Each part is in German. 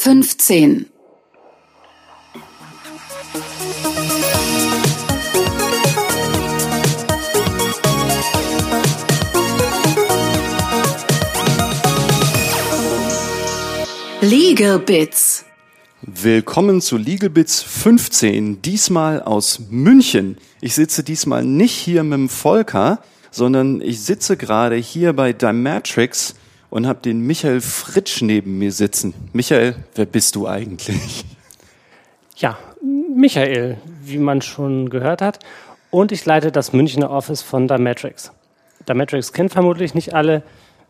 15. Legal Bits. Willkommen zu Legal Bits 15, diesmal aus München. Ich sitze diesmal nicht hier mit dem Volker, sondern ich sitze gerade hier bei Dymatrix und habe den Michael Fritsch neben mir sitzen. Michael, wer bist du eigentlich? Ja, Michael, wie man schon gehört hat. Und ich leite das Münchner Office von Dymatrix. Dymatrix kennt vermutlich nicht alle.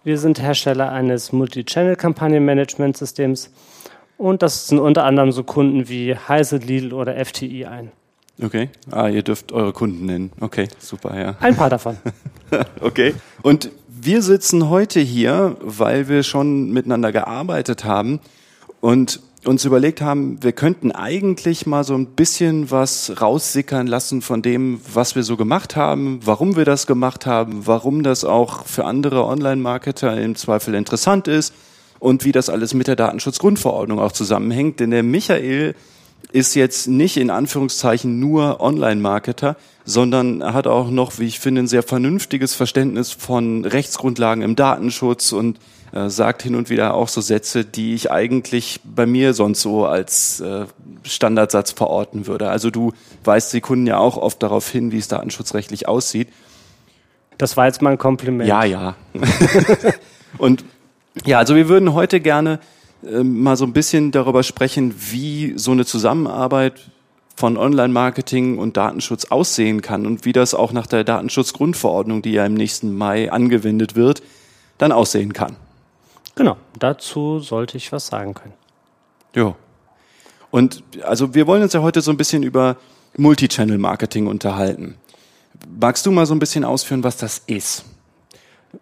Wir sind Hersteller eines Multi-Channel-Kampagnen-Management-Systems und das sind unter anderem so Kunden wie Heise, Lidl oder FTI ein. Okay. Ah, ihr dürft eure Kunden nennen. Okay, super, ja. Ein paar davon. okay. Und wir sitzen heute hier, weil wir schon miteinander gearbeitet haben und uns überlegt haben, wir könnten eigentlich mal so ein bisschen was raussickern lassen von dem, was wir so gemacht haben, warum wir das gemacht haben, warum das auch für andere Online-Marketer im Zweifel interessant ist und wie das alles mit der Datenschutzgrundverordnung auch zusammenhängt. Denn der Michael ist jetzt nicht in Anführungszeichen nur Online-Marketer, sondern er hat auch noch, wie ich finde, ein sehr vernünftiges Verständnis von Rechtsgrundlagen im Datenschutz und äh, sagt hin und wieder auch so Sätze, die ich eigentlich bei mir sonst so als äh, Standardsatz verorten würde. Also du weist die Kunden ja auch oft darauf hin, wie es datenschutzrechtlich aussieht. Das war jetzt mal ein Kompliment. Ja, ja. und ja, also wir würden heute gerne äh, mal so ein bisschen darüber sprechen, wie so eine Zusammenarbeit von Online-Marketing und Datenschutz aussehen kann und wie das auch nach der Datenschutzgrundverordnung, die ja im nächsten Mai angewendet wird, dann aussehen kann. Genau, dazu sollte ich was sagen können. Ja. Und also wir wollen uns ja heute so ein bisschen über Multichannel-Marketing unterhalten. Magst du mal so ein bisschen ausführen, was das ist?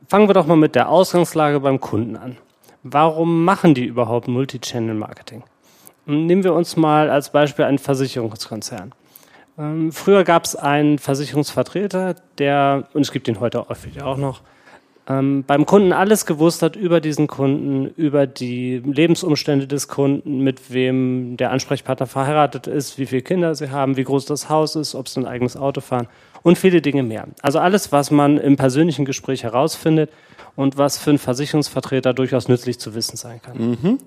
Fangen wir doch mal mit der Ausgangslage beim Kunden an. Warum machen die überhaupt Multichannel-Marketing? Nehmen wir uns mal als Beispiel einen Versicherungskonzern. Ähm, früher gab es einen Versicherungsvertreter, der, und es gibt ihn heute auch noch, ähm, beim Kunden alles gewusst hat über diesen Kunden, über die Lebensumstände des Kunden, mit wem der Ansprechpartner verheiratet ist, wie viele Kinder sie haben, wie groß das Haus ist, ob sie ein eigenes Auto fahren und viele Dinge mehr. Also alles, was man im persönlichen Gespräch herausfindet und was für einen Versicherungsvertreter durchaus nützlich zu wissen sein kann. Mhm.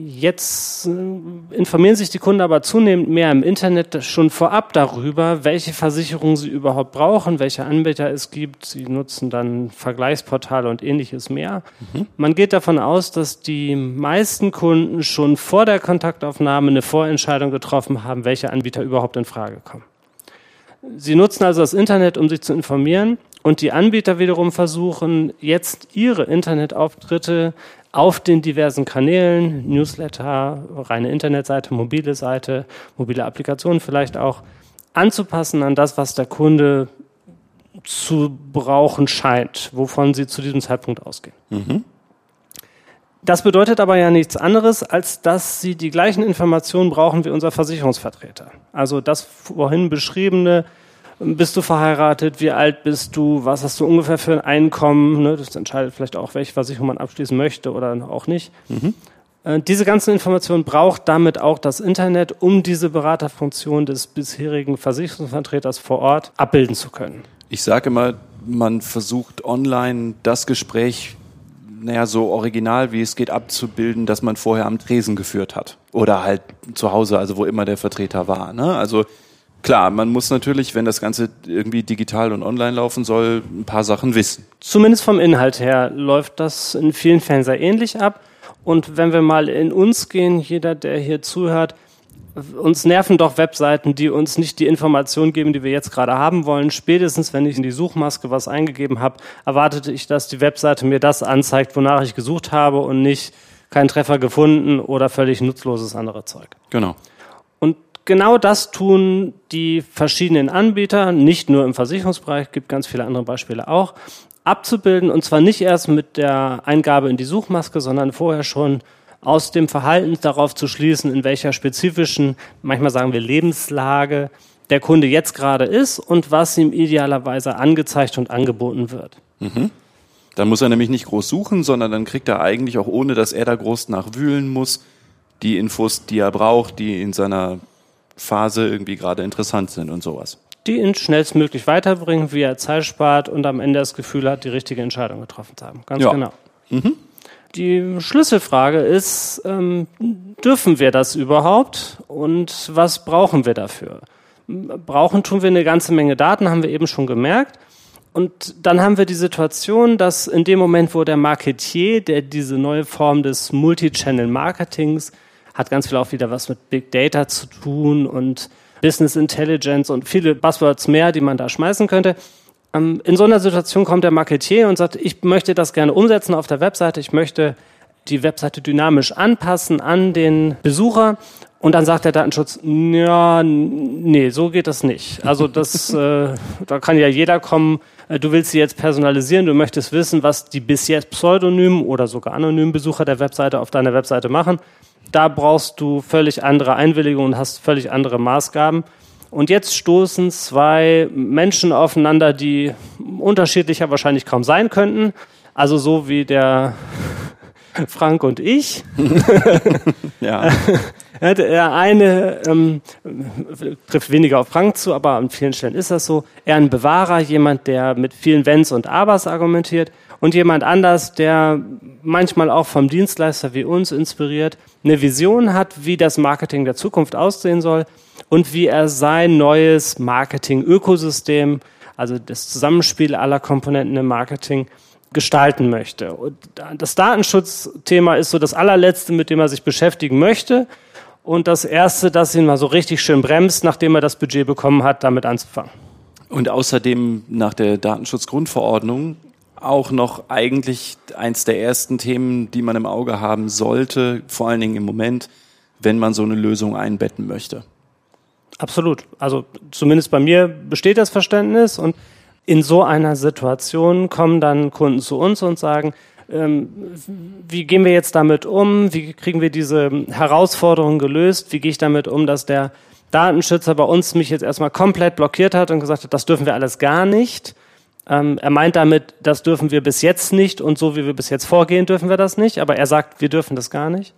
Jetzt äh, informieren sich die Kunden aber zunehmend mehr im Internet schon vorab darüber, welche Versicherungen sie überhaupt brauchen, welche Anbieter es gibt. Sie nutzen dann Vergleichsportale und ähnliches mehr. Mhm. Man geht davon aus, dass die meisten Kunden schon vor der Kontaktaufnahme eine Vorentscheidung getroffen haben, welche Anbieter überhaupt in Frage kommen. Sie nutzen also das Internet, um sich zu informieren und die Anbieter wiederum versuchen jetzt ihre Internetauftritte auf den diversen Kanälen, Newsletter, reine Internetseite, mobile Seite, mobile Applikationen vielleicht auch, anzupassen an das, was der Kunde zu brauchen scheint, wovon sie zu diesem Zeitpunkt ausgehen. Mhm. Das bedeutet aber ja nichts anderes, als dass sie die gleichen Informationen brauchen wie unser Versicherungsvertreter. Also das vorhin beschriebene bist du verheiratet? Wie alt bist du? Was hast du ungefähr für ein Einkommen? Ne, das entscheidet vielleicht auch, welche Versicherung man abschließen möchte oder auch nicht. Mhm. Äh, diese ganzen Informationen braucht damit auch das Internet, um diese Beraterfunktion des bisherigen Versicherungsvertreters vor Ort abbilden zu können. Ich sage immer, man versucht online das Gespräch naja, so original wie es geht abzubilden, dass man vorher am Tresen geführt hat. Oder halt zu Hause, also wo immer der Vertreter war. Ne? Also Klar, man muss natürlich, wenn das Ganze irgendwie digital und online laufen soll, ein paar Sachen wissen. Zumindest vom Inhalt her läuft das in vielen Fällen sehr ähnlich ab. Und wenn wir mal in uns gehen, jeder, der hier zuhört, uns nerven doch Webseiten, die uns nicht die Information geben, die wir jetzt gerade haben wollen. Spätestens, wenn ich in die Suchmaske was eingegeben habe, erwartete ich, dass die Webseite mir das anzeigt, wonach ich gesucht habe und nicht keinen Treffer gefunden oder völlig nutzloses andere Zeug. Genau genau das tun die verschiedenen Anbieter, nicht nur im Versicherungsbereich, gibt ganz viele andere Beispiele auch, abzubilden und zwar nicht erst mit der Eingabe in die Suchmaske, sondern vorher schon aus dem Verhalten darauf zu schließen, in welcher spezifischen, manchmal sagen wir Lebenslage der Kunde jetzt gerade ist und was ihm idealerweise angezeigt und angeboten wird. Mhm. Dann muss er nämlich nicht groß suchen, sondern dann kriegt er eigentlich auch ohne, dass er da groß nachwühlen muss, die Infos, die er braucht, die in seiner Phase irgendwie gerade interessant sind und sowas. Die ihn schnellstmöglich weiterbringen, wie er Zeit spart und am Ende das Gefühl hat, die richtige Entscheidung getroffen zu haben. Ganz Ja. genau. Die Schlüsselfrage ist, ähm, dürfen wir das überhaupt und was brauchen wir dafür? Brauchen tun wir eine ganze Menge Daten, haben wir eben schon gemerkt. Und dann haben wir die Situation, dass in dem Moment, wo der Marketier, der diese neue Form des Multi-Channel-Marketings, hat ganz viel auch wieder was mit Big Data zu tun und Business Intelligence und viele Buzzwords mehr, die man da schmeißen könnte. Ähm, In so einer Situation kommt der Marketier und sagt, ich möchte das gerne umsetzen auf der Webseite, ich möchte die Webseite dynamisch anpassen an den Besucher. Und dann sagt der Datenschutz, ja, nee, so geht das nicht. Also das, äh, da kann ja jeder kommen, äh, du willst sie jetzt personalisieren, du möchtest wissen, was die bis jetzt pseudonymen oder sogar anonymen Besucher der Webseite auf deiner Webseite machen. Da brauchst du völlig andere Einwilligungen und hast völlig andere Maßgaben. Und jetzt stoßen zwei Menschen aufeinander, die unterschiedlicher wahrscheinlich kaum sein könnten. Also so wie der Frank und ich. Ja. Ja, Der eine ähm, trifft weniger auf Frank zu, aber an vielen Stellen ist das so. Er ein Bewahrer, jemand, der mit vielen Wenns und Abers argumentiert und jemand anders, der manchmal auch vom Dienstleister wie uns inspiriert, eine Vision hat, wie das Marketing der Zukunft aussehen soll und wie er sein neues Marketing-Ökosystem, also das Zusammenspiel aller Komponenten im Marketing, gestalten möchte. Und das Datenschutzthema ist so das allerletzte, mit dem er sich beschäftigen möchte. Und das erste, das ihn mal so richtig schön bremst, nachdem er das Budget bekommen hat, damit anzufangen. Und außerdem nach der Datenschutzgrundverordnung auch noch eigentlich eins der ersten Themen, die man im Auge haben sollte, vor allen Dingen im Moment, wenn man so eine Lösung einbetten möchte. Absolut. Also zumindest bei mir besteht das Verständnis und in so einer Situation kommen dann Kunden zu uns und sagen, ähm, wie gehen wir jetzt damit um? Wie kriegen wir diese Herausforderung gelöst? Wie gehe ich damit um, dass der Datenschützer bei uns mich jetzt erstmal komplett blockiert hat und gesagt hat, das dürfen wir alles gar nicht? Ähm, er meint damit, das dürfen wir bis jetzt nicht und so wie wir bis jetzt vorgehen, dürfen wir das nicht. Aber er sagt, wir dürfen das gar nicht.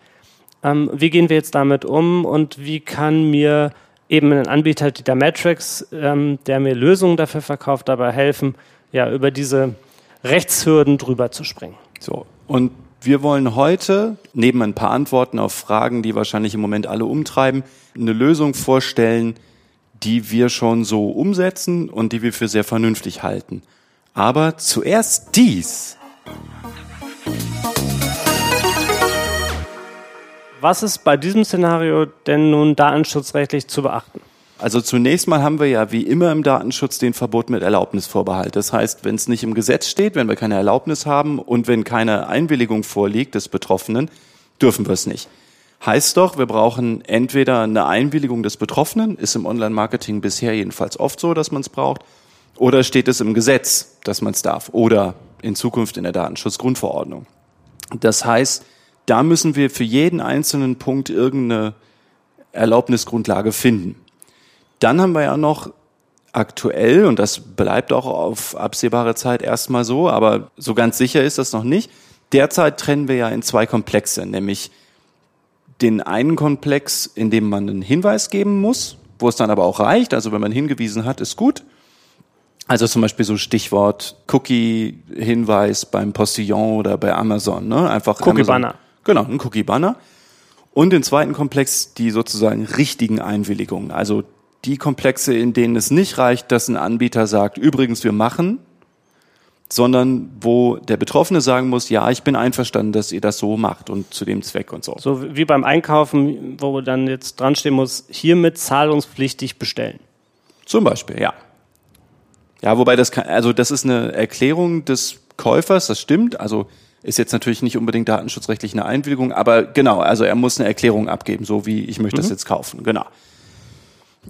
Ähm, wie gehen wir jetzt damit um und wie kann mir eben ein Anbieter der Matrix, ähm, der mir Lösungen dafür verkauft, dabei helfen, ja, über diese Rechtshürden drüber zu springen. So. Und wir wollen heute, neben ein paar Antworten auf Fragen, die wahrscheinlich im Moment alle umtreiben, eine Lösung vorstellen, die wir schon so umsetzen und die wir für sehr vernünftig halten. Aber zuerst dies. Was ist bei diesem Szenario denn nun datenschutzrechtlich zu beachten? Also zunächst mal haben wir ja wie immer im Datenschutz den Verbot mit Erlaubnisvorbehalt. Das heißt, wenn es nicht im Gesetz steht, wenn wir keine Erlaubnis haben und wenn keine Einwilligung vorliegt des Betroffenen, dürfen wir es nicht. Heißt doch, wir brauchen entweder eine Einwilligung des Betroffenen, ist im Online-Marketing bisher jedenfalls oft so, dass man es braucht, oder steht es im Gesetz, dass man es darf, oder in Zukunft in der Datenschutzgrundverordnung. Das heißt, da müssen wir für jeden einzelnen Punkt irgendeine Erlaubnisgrundlage finden. Dann haben wir ja noch aktuell, und das bleibt auch auf absehbare Zeit erstmal so, aber so ganz sicher ist das noch nicht. Derzeit trennen wir ja in zwei Komplexe, nämlich den einen Komplex, in dem man einen Hinweis geben muss, wo es dann aber auch reicht. Also wenn man hingewiesen hat, ist gut. Also zum Beispiel so Stichwort Cookie-Hinweis beim Postillon oder bei Amazon. Ne? Einfach Cookie-Banner. Genau, ein Cookie-Banner. Und den zweiten Komplex, die sozusagen richtigen Einwilligungen. Also die Komplexe, in denen es nicht reicht, dass ein Anbieter sagt, übrigens, wir machen, sondern wo der Betroffene sagen muss, ja, ich bin einverstanden, dass ihr das so macht und zu dem Zweck und so. So wie beim Einkaufen, wo dann jetzt dran stehen muss, hiermit zahlungspflichtig bestellen. Zum Beispiel, ja. Ja, wobei das kann, also das ist eine Erklärung des Käufers, das stimmt. Also ist jetzt natürlich nicht unbedingt datenschutzrechtlich eine Einwilligung, aber genau, also er muss eine Erklärung abgeben, so wie ich möchte das jetzt kaufen, genau.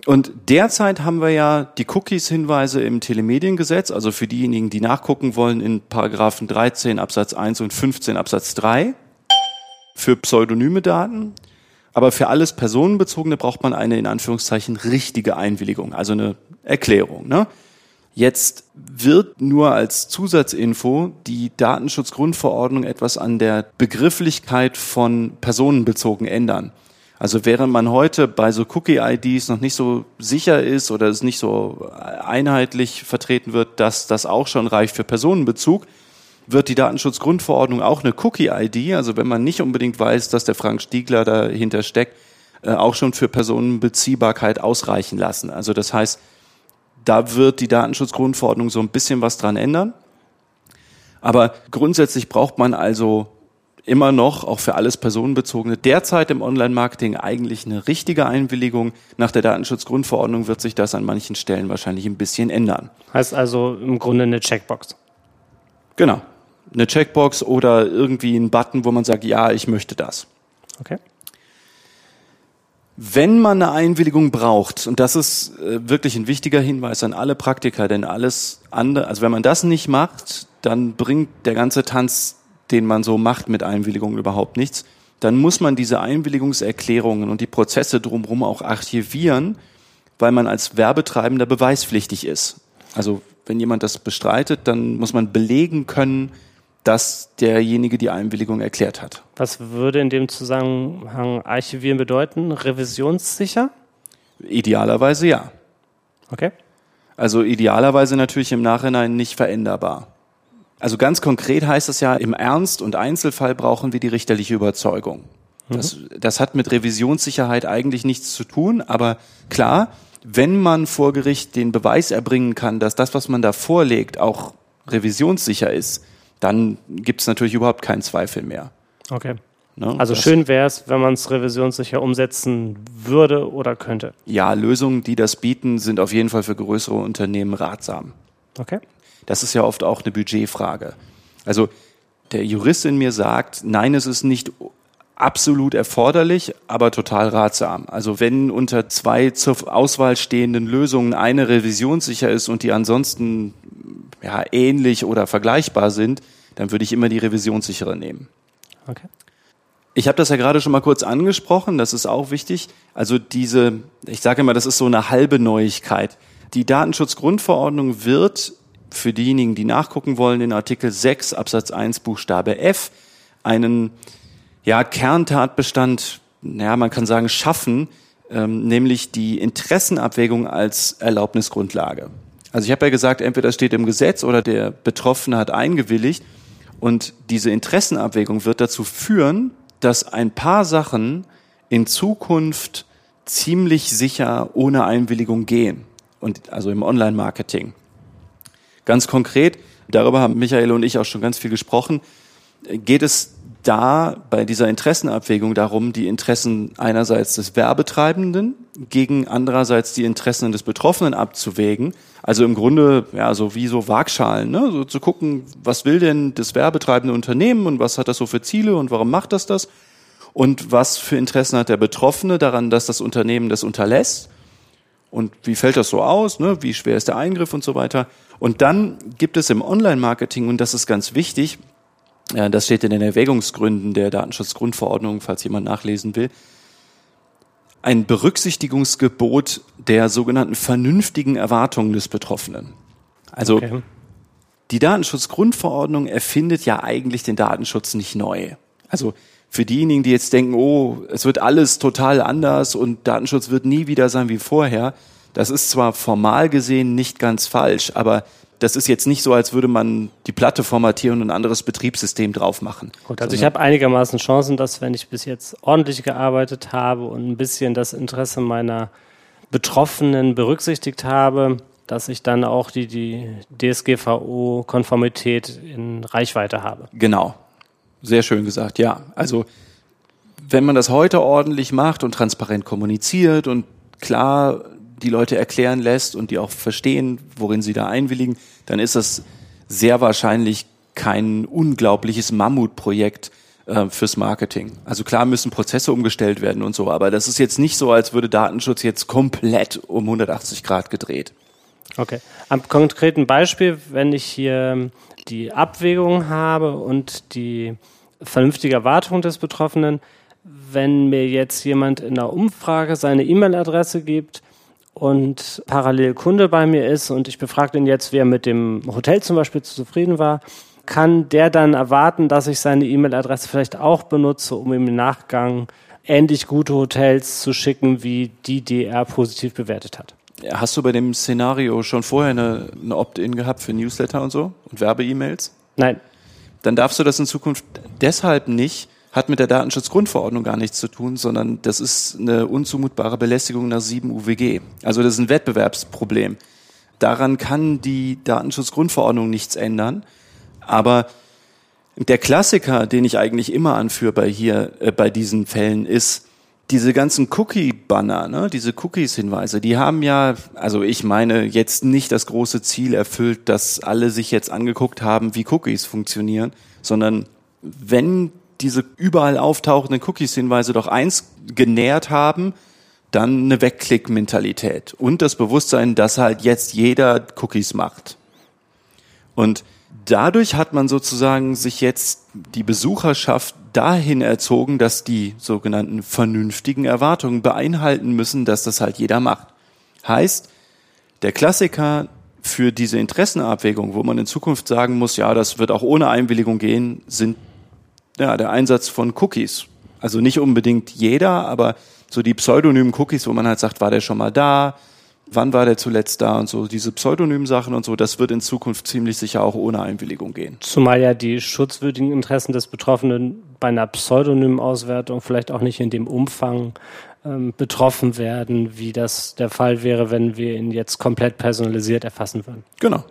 Und derzeit haben wir ja die Cookies-Hinweise im Telemediengesetz, also für diejenigen, die nachgucken wollen, in Paragraphen 13 Absatz 1 und 15 Absatz 3 für pseudonyme Daten. Aber für alles Personenbezogene braucht man eine in Anführungszeichen richtige Einwilligung, also eine Erklärung. Ne? Jetzt wird nur als Zusatzinfo die Datenschutzgrundverordnung etwas an der Begrifflichkeit von personenbezogen ändern. Also während man heute bei so Cookie-IDs noch nicht so sicher ist oder es nicht so einheitlich vertreten wird, dass das auch schon reicht für Personenbezug, wird die Datenschutzgrundverordnung auch eine Cookie-ID, also wenn man nicht unbedingt weiß, dass der Frank Stiegler dahinter steckt, äh, auch schon für Personenbeziehbarkeit ausreichen lassen. Also das heißt, da wird die Datenschutzgrundverordnung so ein bisschen was dran ändern. Aber grundsätzlich braucht man also immer noch, auch für alles Personenbezogene, derzeit im Online-Marketing eigentlich eine richtige Einwilligung. Nach der Datenschutzgrundverordnung wird sich das an manchen Stellen wahrscheinlich ein bisschen ändern. Heißt also im Grunde eine Checkbox. Genau. Eine Checkbox oder irgendwie ein Button, wo man sagt, ja, ich möchte das. Okay. Wenn man eine Einwilligung braucht, und das ist äh, wirklich ein wichtiger Hinweis an alle Praktiker, denn alles andere, also wenn man das nicht macht, dann bringt der ganze Tanz den man so macht mit Einwilligungen überhaupt nichts, dann muss man diese Einwilligungserklärungen und die Prozesse drumherum auch archivieren, weil man als Werbetreibender beweispflichtig ist. Also wenn jemand das bestreitet, dann muss man belegen können, dass derjenige die Einwilligung erklärt hat. Was würde in dem Zusammenhang archivieren bedeuten? Revisionssicher? Idealerweise ja. Okay. Also idealerweise natürlich im Nachhinein nicht veränderbar. Also ganz konkret heißt das ja, im Ernst- und Einzelfall brauchen wir die richterliche Überzeugung. Mhm. Das, das hat mit Revisionssicherheit eigentlich nichts zu tun, aber klar, wenn man vor Gericht den Beweis erbringen kann, dass das, was man da vorlegt, auch revisionssicher ist, dann gibt es natürlich überhaupt keinen Zweifel mehr. Okay. Ne? Also das schön wäre es, wenn man es revisionssicher umsetzen würde oder könnte. Ja, Lösungen, die das bieten, sind auf jeden Fall für größere Unternehmen ratsam. Okay. Das ist ja oft auch eine Budgetfrage. Also der Jurist in mir sagt, nein, es ist nicht absolut erforderlich, aber total ratsam. Also wenn unter zwei zur Auswahl stehenden Lösungen eine revisionssicher ist und die ansonsten ja, ähnlich oder vergleichbar sind, dann würde ich immer die revisionssichere nehmen. Okay. Ich habe das ja gerade schon mal kurz angesprochen, das ist auch wichtig. Also diese, ich sage immer, das ist so eine halbe Neuigkeit. Die Datenschutzgrundverordnung wird für diejenigen, die nachgucken wollen, in Artikel 6 Absatz 1 Buchstabe F einen ja, Kerntatbestand, naja, man kann sagen, schaffen, ähm, nämlich die Interessenabwägung als Erlaubnisgrundlage. Also ich habe ja gesagt, entweder steht im Gesetz oder der Betroffene hat eingewilligt. Und diese Interessenabwägung wird dazu führen, dass ein paar Sachen in Zukunft ziemlich sicher ohne Einwilligung gehen. Und also im Online-Marketing. Ganz konkret, darüber haben Michael und ich auch schon ganz viel gesprochen, geht es da bei dieser Interessenabwägung darum, die Interessen einerseits des Werbetreibenden gegen andererseits die Interessen des Betroffenen abzuwägen. Also im Grunde, ja, so wie so Waagschalen, ne? so zu gucken, was will denn das werbetreibende Unternehmen und was hat das so für Ziele und warum macht das das? Und was für Interessen hat der Betroffene daran, dass das Unternehmen das unterlässt? Und wie fällt das so aus? Ne? Wie schwer ist der Eingriff und so weiter? Und dann gibt es im Online-Marketing, und das ist ganz wichtig, das steht in den Erwägungsgründen der Datenschutzgrundverordnung, falls jemand nachlesen will, ein Berücksichtigungsgebot der sogenannten vernünftigen Erwartungen des Betroffenen. Also okay. die Datenschutzgrundverordnung erfindet ja eigentlich den Datenschutz nicht neu. Also für diejenigen, die jetzt denken, oh, es wird alles total anders und Datenschutz wird nie wieder sein wie vorher, das ist zwar formal gesehen nicht ganz falsch, aber das ist jetzt nicht so, als würde man die Platte formatieren und ein anderes Betriebssystem drauf machen. Gut, also ich habe einigermaßen Chancen, dass wenn ich bis jetzt ordentlich gearbeitet habe und ein bisschen das Interesse meiner Betroffenen berücksichtigt habe, dass ich dann auch die, die DSGVO-Konformität in Reichweite habe. Genau. Sehr schön gesagt, ja. Also wenn man das heute ordentlich macht und transparent kommuniziert und klar die Leute erklären lässt und die auch verstehen, worin sie da einwilligen, dann ist das sehr wahrscheinlich kein unglaubliches Mammutprojekt äh, fürs Marketing. Also klar müssen Prozesse umgestellt werden und so, aber das ist jetzt nicht so, als würde Datenschutz jetzt komplett um 180 Grad gedreht. Okay. Am konkreten Beispiel, wenn ich hier die Abwägung habe und die vernünftige Erwartung des Betroffenen, wenn mir jetzt jemand in einer Umfrage seine E-Mail-Adresse gibt und parallel Kunde bei mir ist und ich befrage ihn jetzt, wer mit dem Hotel zum Beispiel zufrieden war, kann der dann erwarten, dass ich seine E-Mail-Adresse vielleicht auch benutze, um im Nachgang ähnlich gute Hotels zu schicken, wie die, die er positiv bewertet hat. Hast du bei dem Szenario schon vorher eine, eine Opt-in gehabt für Newsletter und so und Werbe-E-Mails? Nein. Dann darfst du das in Zukunft deshalb nicht, hat mit der Datenschutzgrundverordnung gar nichts zu tun, sondern das ist eine unzumutbare Belästigung nach 7 UWG. Also das ist ein Wettbewerbsproblem. Daran kann die Datenschutzgrundverordnung nichts ändern. Aber der Klassiker, den ich eigentlich immer anführe bei hier, äh, bei diesen Fällen ist, diese ganzen Cookie-Banner, ne, diese Cookies-Hinweise, die haben ja, also ich meine, jetzt nicht das große Ziel erfüllt, dass alle sich jetzt angeguckt haben, wie Cookies funktionieren, sondern wenn diese überall auftauchenden Cookies-Hinweise doch eins genährt haben, dann eine Wegklick-Mentalität und das Bewusstsein, dass halt jetzt jeder Cookies macht. Und dadurch hat man sozusagen sich jetzt die Besucherschaft dahin erzogen, dass die sogenannten vernünftigen Erwartungen beeinhalten müssen, dass das halt jeder macht. Heißt, der Klassiker für diese Interessenabwägung, wo man in Zukunft sagen muss, ja, das wird auch ohne Einwilligung gehen, sind ja, der Einsatz von Cookies. Also nicht unbedingt jeder, aber so die pseudonymen Cookies, wo man halt sagt, war der schon mal da, wann war der zuletzt da und so, diese pseudonymen Sachen und so, das wird in Zukunft ziemlich sicher auch ohne Einwilligung gehen. Zumal ja die schutzwürdigen Interessen des Betroffenen bei einer pseudonymen Auswertung vielleicht auch nicht in dem Umfang ähm, betroffen werden, wie das der Fall wäre, wenn wir ihn jetzt komplett personalisiert erfassen würden. Genau.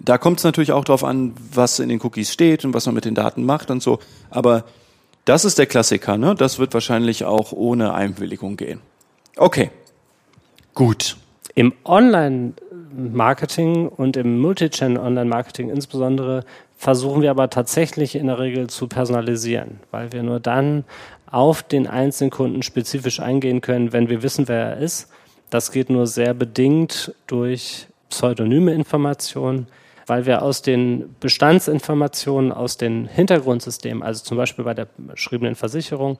Da kommt es natürlich auch darauf an, was in den Cookies steht und was man mit den Daten macht und so. Aber das ist der Klassiker, ne? Das wird wahrscheinlich auch ohne Einwilligung gehen. Okay. Gut. Im Online-Marketing und im Multichannel-Online-Marketing insbesondere versuchen wir aber tatsächlich in der Regel zu personalisieren, weil wir nur dann auf den einzelnen Kunden spezifisch eingehen können, wenn wir wissen, wer er ist. Das geht nur sehr bedingt durch pseudonyme Informationen, weil wir aus den Bestandsinformationen, aus den Hintergrundsystemen, also zum Beispiel bei der beschriebenen Versicherung,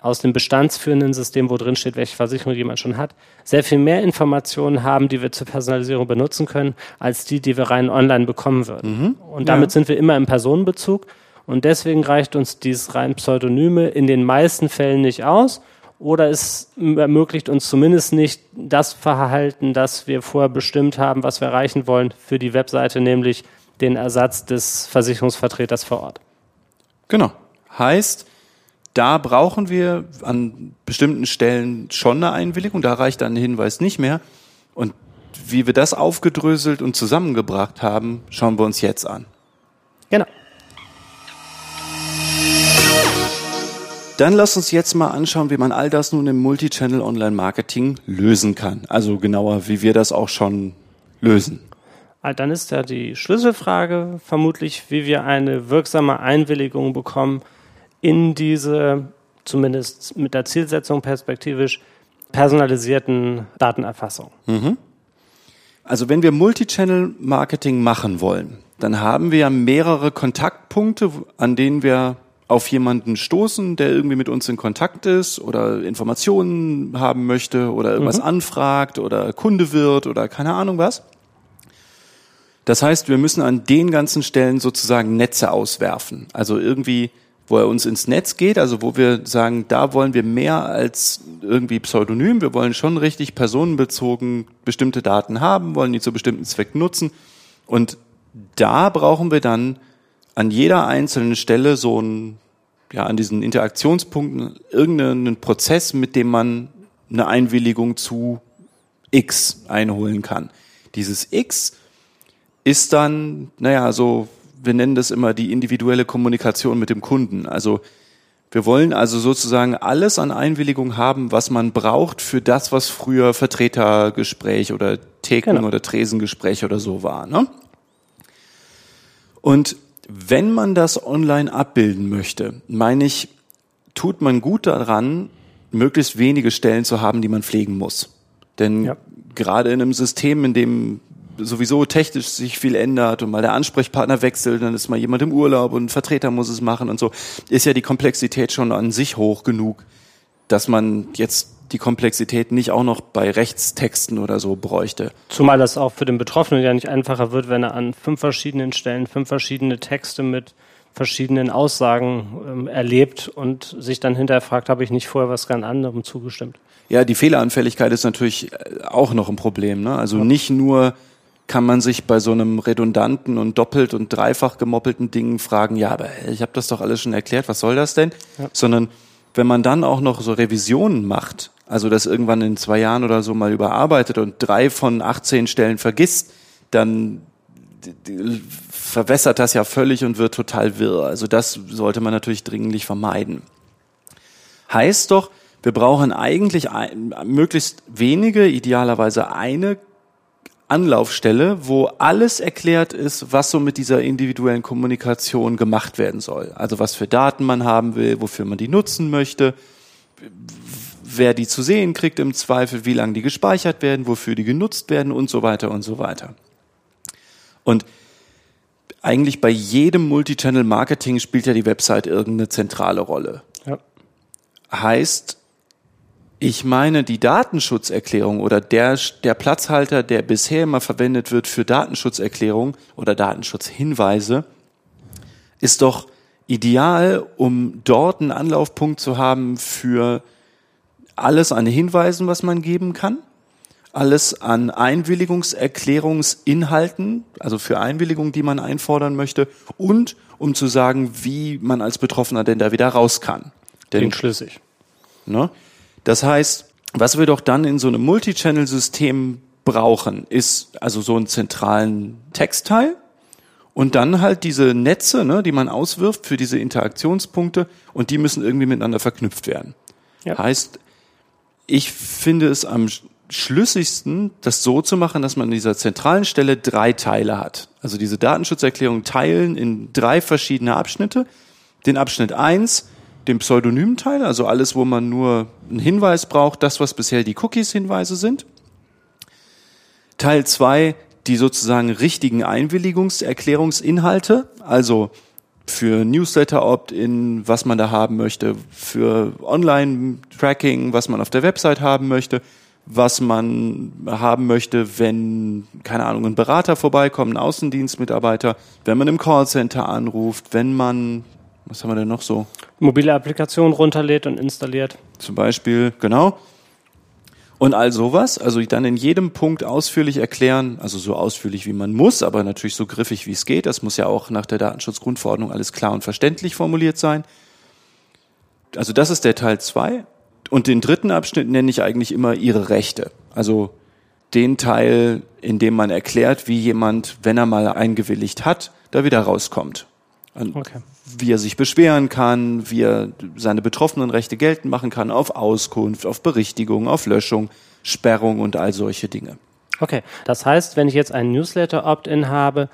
aus dem bestandsführenden System, wo drin steht, welche Versicherung jemand schon hat, sehr viel mehr Informationen haben, die wir zur Personalisierung benutzen können, als die, die wir rein online bekommen würden. Mhm. Und damit ja. sind wir immer im Personenbezug. Und deswegen reicht uns dieses rein Pseudonyme in den meisten Fällen nicht aus. Oder es ermöglicht uns zumindest nicht das Verhalten, das wir vorher bestimmt haben, was wir erreichen wollen für die Webseite, nämlich den Ersatz des Versicherungsvertreters vor Ort. Genau. Heißt, da brauchen wir an bestimmten Stellen schon eine Einwilligung, da reicht dann ein Hinweis nicht mehr. Und wie wir das aufgedröselt und zusammengebracht haben, schauen wir uns jetzt an. Genau. Dann lass uns jetzt mal anschauen, wie man all das nun im Multichannel Online Marketing lösen kann. Also genauer, wie wir das auch schon lösen. Ah, dann ist ja die Schlüsselfrage vermutlich, wie wir eine wirksame Einwilligung bekommen in diese, zumindest mit der Zielsetzung perspektivisch, personalisierten Datenerfassung. Mhm. Also wenn wir Multichannel-Marketing machen wollen, dann haben wir ja mehrere Kontaktpunkte, an denen wir auf jemanden stoßen, der irgendwie mit uns in Kontakt ist oder Informationen haben möchte oder irgendwas mhm. anfragt oder Kunde wird oder keine Ahnung was. Das heißt, wir müssen an den ganzen Stellen sozusagen Netze auswerfen. Also irgendwie wo er uns ins Netz geht, also wo wir sagen, da wollen wir mehr als irgendwie Pseudonym, wir wollen schon richtig personenbezogen bestimmte Daten haben, wollen die zu bestimmten Zwecken nutzen. Und da brauchen wir dann an jeder einzelnen Stelle so ein, ja, an diesen Interaktionspunkten irgendeinen Prozess, mit dem man eine Einwilligung zu X einholen kann. Dieses X ist dann, naja, so wir nennen das immer die individuelle Kommunikation mit dem Kunden. Also wir wollen also sozusagen alles an Einwilligung haben, was man braucht für das, was früher Vertretergespräch oder Theken- genau. oder Tresengespräch oder so war. Ne? Und wenn man das online abbilden möchte, meine ich, tut man gut daran, möglichst wenige Stellen zu haben, die man pflegen muss. Denn ja. gerade in einem System, in dem sowieso technisch sich viel ändert und mal der Ansprechpartner wechselt, dann ist mal jemand im Urlaub und ein Vertreter muss es machen und so, ist ja die Komplexität schon an sich hoch genug, dass man jetzt die Komplexität nicht auch noch bei Rechtstexten oder so bräuchte. Zumal das auch für den Betroffenen ja nicht einfacher wird, wenn er an fünf verschiedenen Stellen fünf verschiedene Texte mit verschiedenen Aussagen ähm, erlebt und sich dann hinterher fragt, habe ich nicht vorher was ganz anderem zugestimmt. Ja, die Fehleranfälligkeit ist natürlich äh, auch noch ein Problem. Ne? Also nicht nur kann man sich bei so einem redundanten und doppelt und dreifach gemoppelten Ding fragen, ja, aber ich habe das doch alles schon erklärt, was soll das denn? Ja. Sondern wenn man dann auch noch so Revisionen macht, also das irgendwann in zwei Jahren oder so mal überarbeitet und drei von 18 Stellen vergisst, dann verwässert das ja völlig und wird total wirr. Also das sollte man natürlich dringlich vermeiden. Heißt doch, wir brauchen eigentlich ein, möglichst wenige, idealerweise eine Anlaufstelle, wo alles erklärt ist, was so mit dieser individuellen Kommunikation gemacht werden soll. Also was für Daten man haben will, wofür man die nutzen möchte, wer die zu sehen kriegt im Zweifel, wie lange die gespeichert werden, wofür die genutzt werden und so weiter und so weiter. Und eigentlich bei jedem Multichannel-Marketing spielt ja die Website irgendeine zentrale Rolle. Ja. Heißt, ich meine, die Datenschutzerklärung oder der, der Platzhalter, der bisher immer verwendet wird für Datenschutzerklärung oder Datenschutzhinweise, ist doch ideal, um dort einen Anlaufpunkt zu haben für alles an Hinweisen, was man geben kann, alles an Einwilligungserklärungsinhalten, also für Einwilligungen, die man einfordern möchte, und um zu sagen, wie man als Betroffener denn da wieder raus kann. Denn, Klingt schlüssig. Ne? Das heißt, was wir doch dann in so einem Multichannel-System brauchen, ist also so einen zentralen Textteil und dann halt diese Netze, ne, die man auswirft für diese Interaktionspunkte und die müssen irgendwie miteinander verknüpft werden. Ja. Heißt, ich finde es am schlüssigsten, das so zu machen, dass man an dieser zentralen Stelle drei Teile hat. Also diese Datenschutzerklärung teilen in drei verschiedene Abschnitte. Den Abschnitt eins den Pseudonymteil, also alles, wo man nur einen Hinweis braucht, das, was bisher die Cookies-Hinweise sind. Teil zwei die sozusagen richtigen Einwilligungserklärungsinhalte, also für Newsletter-Opt-in, was man da haben möchte, für Online-Tracking, was man auf der Website haben möchte, was man haben möchte, wenn, keine Ahnung, ein Berater vorbeikommt, ein Außendienstmitarbeiter, wenn man im Callcenter anruft, wenn man was haben wir denn noch so? Mobile Applikation runterlädt und installiert. Zum Beispiel, genau. Und all sowas, also dann in jedem Punkt ausführlich erklären, also so ausführlich wie man muss, aber natürlich so griffig wie es geht. Das muss ja auch nach der Datenschutzgrundverordnung alles klar und verständlich formuliert sein. Also das ist der Teil zwei. Und den dritten Abschnitt nenne ich eigentlich immer Ihre Rechte. Also den Teil, in dem man erklärt, wie jemand, wenn er mal eingewilligt hat, da wieder rauskommt. Okay wie er sich beschweren kann, wie er seine betroffenen Rechte geltend machen kann auf Auskunft, auf Berichtigung, auf Löschung, Sperrung und all solche Dinge. Okay, das heißt, wenn ich jetzt einen Newsletter-Opt-in habe,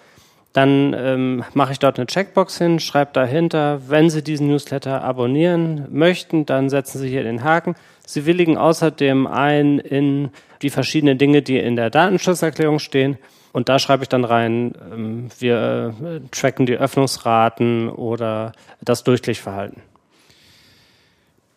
dann ähm, mache ich dort eine Checkbox hin, schreibe dahinter, wenn Sie diesen Newsletter abonnieren möchten, dann setzen Sie hier den Haken. Sie willigen außerdem ein in die verschiedenen Dinge, die in der Datenschutzerklärung stehen. Und da schreibe ich dann rein, ähm, wir äh, tracken die Öffnungsraten oder das Durchklickverhalten.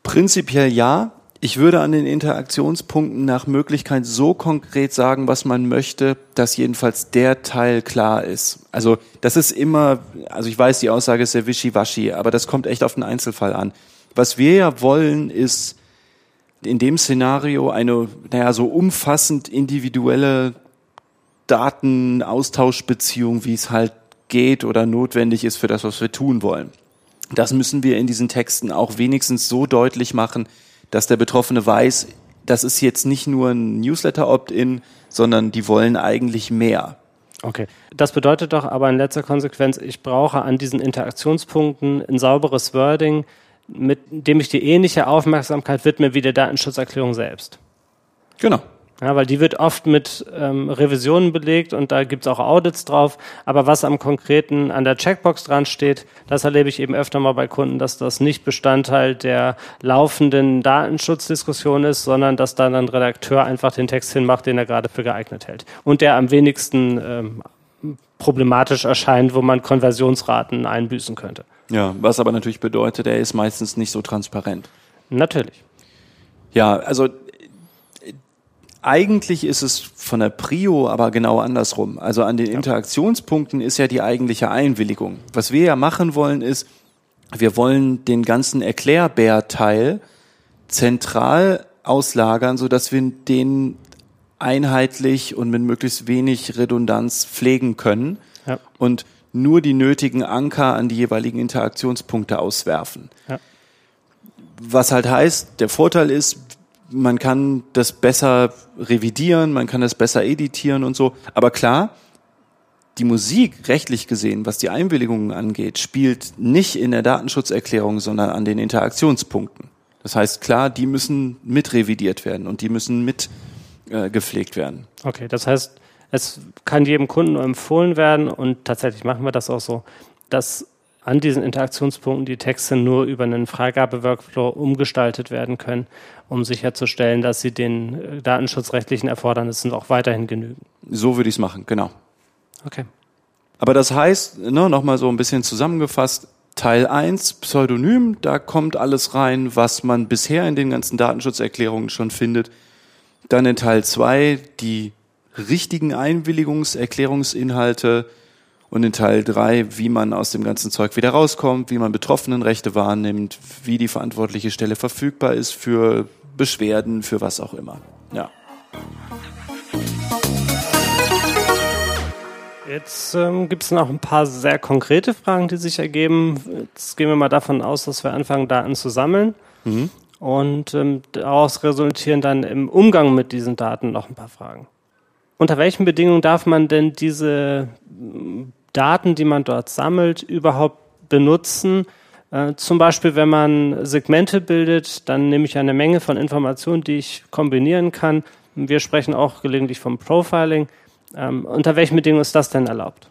Prinzipiell ja. Ich würde an den Interaktionspunkten nach Möglichkeit so konkret sagen, was man möchte, dass jedenfalls der Teil klar ist. Also das ist immer, also ich weiß, die Aussage ist sehr wischiwaschi, aber das kommt echt auf den Einzelfall an. Was wir ja wollen, ist in dem Szenario eine, naja, so umfassend individuelle Datenaustauschbeziehung, wie es halt geht oder notwendig ist für das, was wir tun wollen. Das müssen wir in diesen Texten auch wenigstens so deutlich machen, dass der Betroffene weiß, das ist jetzt nicht nur ein Newsletter-Opt-in, sondern die wollen eigentlich mehr. Okay. Das bedeutet doch aber in letzter Konsequenz, ich brauche an diesen Interaktionspunkten ein sauberes Wording, mit dem ich die ähnliche Aufmerksamkeit widme wie der Datenschutzerklärung selbst. Genau. Ja, weil die wird oft mit ähm, Revisionen belegt und da gibt's auch Audits drauf. Aber was am konkreten an der Checkbox dran steht, das erlebe ich eben öfter mal bei Kunden, dass das nicht Bestandteil der laufenden Datenschutzdiskussion ist, sondern dass dann ein Redakteur einfach den Text hinmacht, den er gerade für geeignet hält. Und der am wenigsten ähm, problematisch erscheint, wo man Konversionsraten einbüßen könnte. Ja, was aber natürlich bedeutet, er ist meistens nicht so transparent. Natürlich. Ja, also eigentlich ist es von der Prio aber genau andersrum. Also an den Interaktionspunkten ist ja die eigentliche Einwilligung. Was wir ja machen wollen ist, wir wollen den ganzen Erklärbär-Teil zentral auslagern, so dass wir den einheitlich und mit möglichst wenig Redundanz pflegen können Ja. und nur die nötigen Anker an die jeweiligen Interaktionspunkte auswerfen. Ja. Was halt heißt, der Vorteil ist, man kann das besser revidieren, man kann das besser editieren und so. Aber klar, die Musik, rechtlich gesehen, was die Einwilligungen angeht, spielt nicht in der Datenschutzerklärung, sondern an den Interaktionspunkten. Das heißt, klar, die müssen mit revidiert werden und die müssen mit äh, gepflegt werden. Okay, das heißt, es kann jedem Kunden nur empfohlen werden und tatsächlich machen wir das auch so, dass an diesen Interaktionspunkten die Texte nur über einen Freigabe-Workflow umgestaltet werden können, um sicherzustellen, dass sie den äh, datenschutzrechtlichen Erfordernissen auch weiterhin genügen. So würde ich es machen, genau. Okay. Aber das heißt, ne, nochmal so ein bisschen zusammengefasst, Teil 1, Pseudonym, da kommt alles rein, was man bisher in den ganzen Datenschutzerklärungen schon findet. Dann in Teil 2 die richtigen Einwilligungserklärungsinhalte und in Teil 3, wie man aus dem ganzen Zeug wieder rauskommt, wie man Betroffenenrechte wahrnimmt, wie die verantwortliche Stelle verfügbar ist für Beschwerden, für was auch immer. Ja. Jetzt ähm, gibt es noch ein paar sehr konkrete Fragen, die sich ergeben. Jetzt gehen wir mal davon aus, dass wir anfangen, Daten zu sammeln. Und ähm, daraus resultieren dann im Umgang mit diesen Daten noch ein paar Fragen. Unter welchen Bedingungen darf man denn diese Daten, die man dort sammelt, überhaupt benutzen? Äh, zum Beispiel, wenn man Segmente bildet, dann nehme ich eine Menge von Informationen, die ich kombinieren kann. Wir sprechen auch gelegentlich vom Profiling. Ähm, unter welchen Bedingungen ist das denn erlaubt?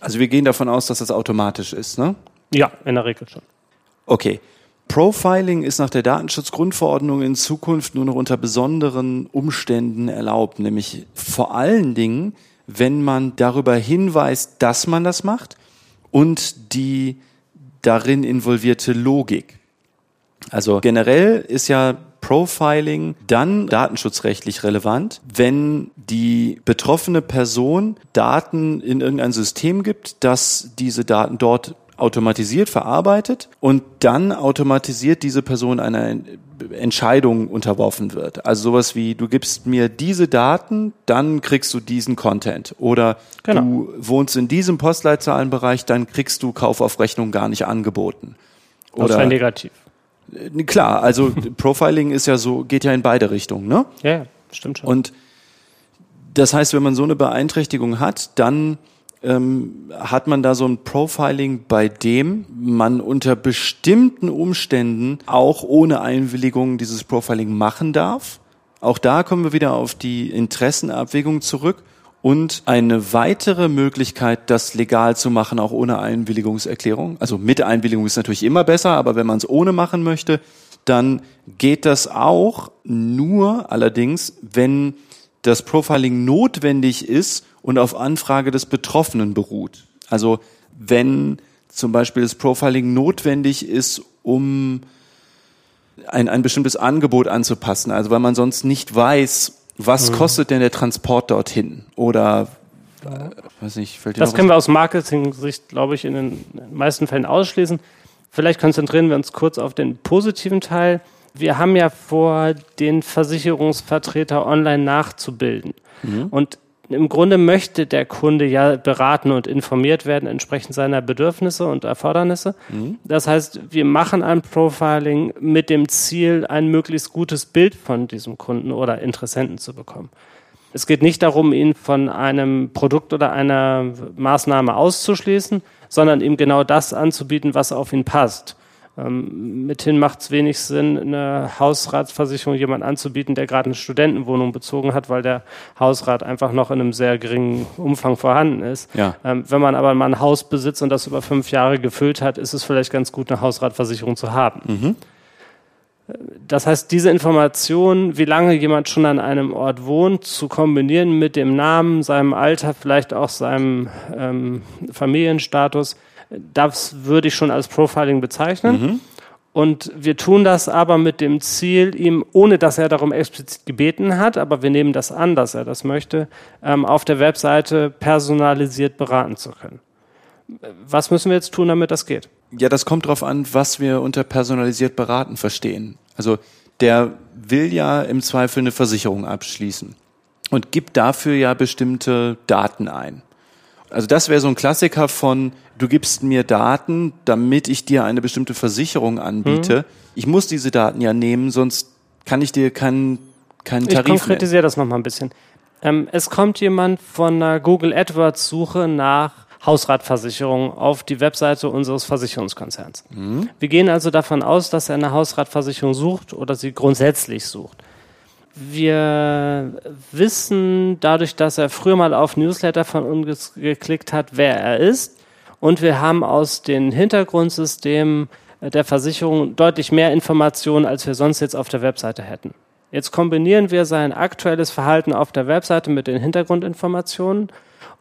Also wir gehen davon aus, dass das automatisch ist, ne? Ja, in der Regel schon. Okay. Profiling ist nach der Datenschutzgrundverordnung in Zukunft nur noch unter besonderen Umständen erlaubt, nämlich vor allen Dingen, wenn man darüber hinweist, dass man das macht und die darin involvierte Logik. Also generell ist ja Profiling dann datenschutzrechtlich relevant, wenn die betroffene Person Daten in irgendein System gibt, das diese Daten dort automatisiert verarbeitet und dann automatisiert diese Person einer Entscheidung unterworfen wird. Also sowas wie, du gibst mir diese Daten, dann kriegst du diesen Content. Oder Genau. du wohnst in diesem Postleitzahlenbereich, dann kriegst du Kauf auf Rechnung gar nicht angeboten. Das wäre negativ. Klar, also Profiling ist ja so, geht ja in beide Richtungen, ne? Ja, ja, stimmt schon. Und das heißt, wenn man so eine Beeinträchtigung hat, dann ähm, hat man da so ein Profiling, bei dem man unter bestimmten Umständen auch ohne Einwilligung dieses Profiling machen darf. Auch da kommen wir wieder auf die Interessenabwägung zurück. Und eine weitere Möglichkeit, das legal zu machen, auch ohne Einwilligungserklärung. Also mit Einwilligung ist natürlich immer besser, aber wenn man es ohne machen möchte, dann geht das auch nur allerdings, wenn das Profiling notwendig ist und auf Anfrage des Betroffenen beruht. Also wenn zum Beispiel das Profiling notwendig ist, um ein, ein bestimmtes Angebot anzupassen. Also weil man sonst nicht weiß, was kostet denn der Transport dorthin? Oder äh, weiß nicht, fällt dir das können wir aus Marketing-Sicht, glaube ich, in den meisten Fällen ausschließen. Vielleicht konzentrieren wir uns kurz auf den positiven Teil. Wir haben ja vor, den Versicherungsvertreter online nachzubilden. Und im Grunde möchte der Kunde ja beraten und informiert werden entsprechend seiner Bedürfnisse und Erfordernisse. Das heißt, wir machen ein Profiling mit dem Ziel, ein möglichst gutes Bild von diesem Kunden oder Interessenten zu bekommen. Es geht nicht darum, ihn von einem Produkt oder einer Maßnahme auszuschließen, sondern ihm genau das anzubieten, was auf ihn passt. Ähm, mithin macht es wenig Sinn, eine Hausratsversicherung jemand anzubieten, der gerade eine Studentenwohnung bezogen hat, weil der Hausrat einfach noch in einem sehr geringen Umfang vorhanden ist. Ja. Ähm, wenn man aber mal ein Haus besitzt und das über fünf Jahre gefüllt hat, ist es vielleicht ganz gut, eine Hausratversicherung zu haben. Das heißt, diese Information, wie lange jemand schon an einem Ort wohnt, zu kombinieren mit dem Namen, seinem Alter, vielleicht auch seinem ähm, Familienstatus, das würde ich schon als Profiling bezeichnen. Und wir tun das aber mit dem Ziel, ihm, ohne dass er darum explizit gebeten hat, aber wir nehmen das an, dass er das möchte, ähm, auf der Webseite personalisiert beraten zu können. Was müssen wir jetzt tun, damit das geht? Ja, das kommt darauf an, was wir unter personalisiert beraten verstehen. Also der will ja im Zweifel eine Versicherung abschließen und gibt dafür ja bestimmte Daten ein. Also das wäre so ein Klassiker von, du gibst mir Daten, damit ich dir eine bestimmte Versicherung anbiete. Mhm. Ich muss diese Daten ja nehmen, sonst kann ich dir keinen keinen Tarif Ich konkretisiere das nochmal ein bisschen. Ähm, es kommt jemand von einer Google AdWords Suche nach Hausratversicherung auf die Webseite unseres Versicherungskonzerns. Mhm. Wir gehen also davon aus, dass er eine Hausratversicherung sucht oder sie grundsätzlich sucht. Wir wissen dadurch, dass er früher mal auf Newsletter von uns geklickt hat, wer er ist. Und wir haben aus den Hintergrundsystemen der Versicherung deutlich mehr Informationen, als wir sonst jetzt auf der Webseite hätten. Jetzt kombinieren wir sein aktuelles Verhalten auf der Webseite mit den Hintergrundinformationen,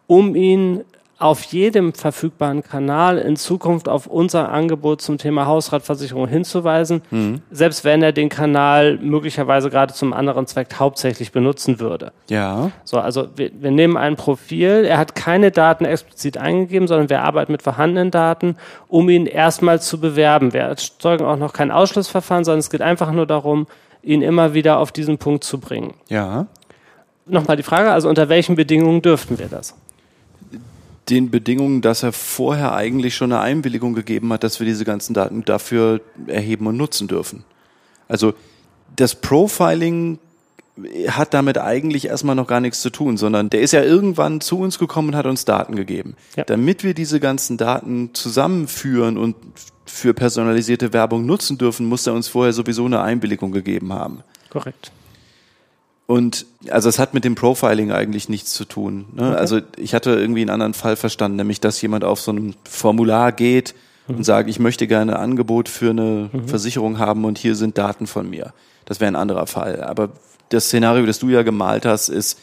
um ihn auf jedem verfügbaren Kanal in Zukunft auf unser Angebot zum Thema Hausratversicherung hinzuweisen, mhm. selbst wenn er den Kanal möglicherweise gerade zum anderen Zweck hauptsächlich benutzen würde. Ja. So, also wir, wir nehmen ein Profil, er hat keine Daten explizit eingegeben, sondern wir arbeiten mit vorhandenen Daten, um ihn erstmal zu bewerben. Wir erzeugen auch noch kein Ausschlussverfahren, sondern es geht einfach nur darum, ihn immer wieder auf diesen Punkt zu bringen. Ja. Nochmal die Frage, also unter welchen Bedingungen dürften wir das? Den Bedingungen, dass er vorher eigentlich schon eine Einwilligung gegeben hat, dass wir diese ganzen Daten dafür erheben und nutzen dürfen. Also das Profiling hat damit eigentlich erstmal noch gar nichts zu tun, sondern der ist ja irgendwann zu uns gekommen und hat uns Daten gegeben. Ja. Damit wir diese ganzen Daten zusammenführen und für personalisierte Werbung nutzen dürfen, muss er uns vorher sowieso eine Einwilligung gegeben haben. Korrekt. Und also es hat mit dem Profiling eigentlich nichts zu tun. Ne? Okay. Also ich hatte irgendwie einen anderen Fall verstanden, nämlich dass jemand auf so ein Formular geht mhm. und sagt, ich möchte gerne ein Angebot für eine mhm. Versicherung haben und hier sind Daten von mir. Das wäre ein anderer Fall. Aber das Szenario, das du ja gemalt hast, ist,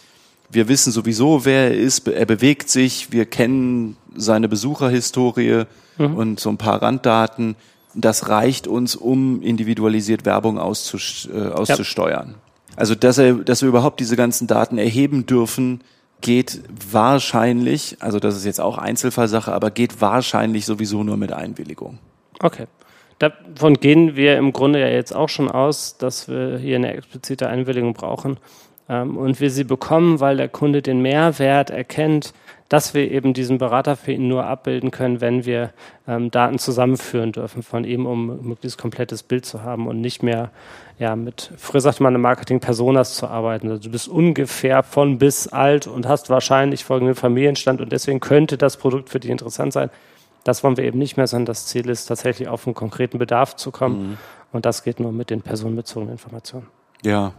wir wissen sowieso, wer er ist, er bewegt sich, wir kennen seine Besucherhistorie mhm. und so ein paar Randdaten. Das reicht uns, um individualisiert Werbung auszusteuern. Äh, auszusteuern. Ja. Also, dass, er, dass wir überhaupt diese ganzen Daten erheben dürfen, geht wahrscheinlich, also das ist jetzt auch Einzelfallsache, aber geht wahrscheinlich sowieso nur mit Einwilligung. Okay. Davon gehen wir im Grunde ja jetzt auch schon aus, dass wir hier eine explizite Einwilligung brauchen ähm, und wir sie bekommen, weil der Kunde den Mehrwert erkennt, dass wir eben diesen Berater für ihn nur abbilden können, wenn wir ähm, Daten zusammenführen dürfen von ihm, um ein möglichst komplettes Bild zu haben und nicht mehr ja, mit, früher sagte man, Marketing-Personas zu arbeiten. Also du bist ungefähr von bis alt und hast wahrscheinlich folgenden Familienstand und deswegen könnte das Produkt für dich interessant sein. Das wollen wir eben nicht mehr, sondern das Ziel ist tatsächlich auf einen konkreten Bedarf zu kommen. Mhm. Und das geht nur mit den personenbezogenen Informationen. Ja,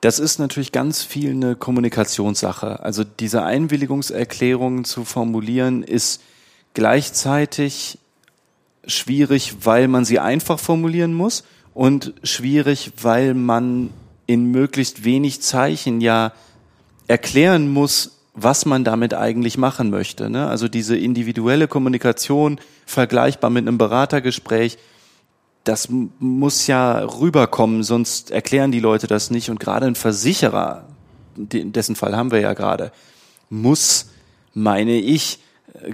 das ist natürlich ganz viel eine Kommunikationssache. Also diese Einwilligungserklärungen zu formulieren ist gleichzeitig schwierig, weil man sie einfach formulieren muss und schwierig, weil man in möglichst wenig Zeichen ja erklären muss, was man damit eigentlich machen möchte. Ne? Also diese individuelle Kommunikation, vergleichbar mit einem Beratergespräch, das muss ja rüberkommen, sonst erklären die Leute das nicht. Und gerade ein Versicherer, dessen Fall haben wir ja gerade, muss, meine ich,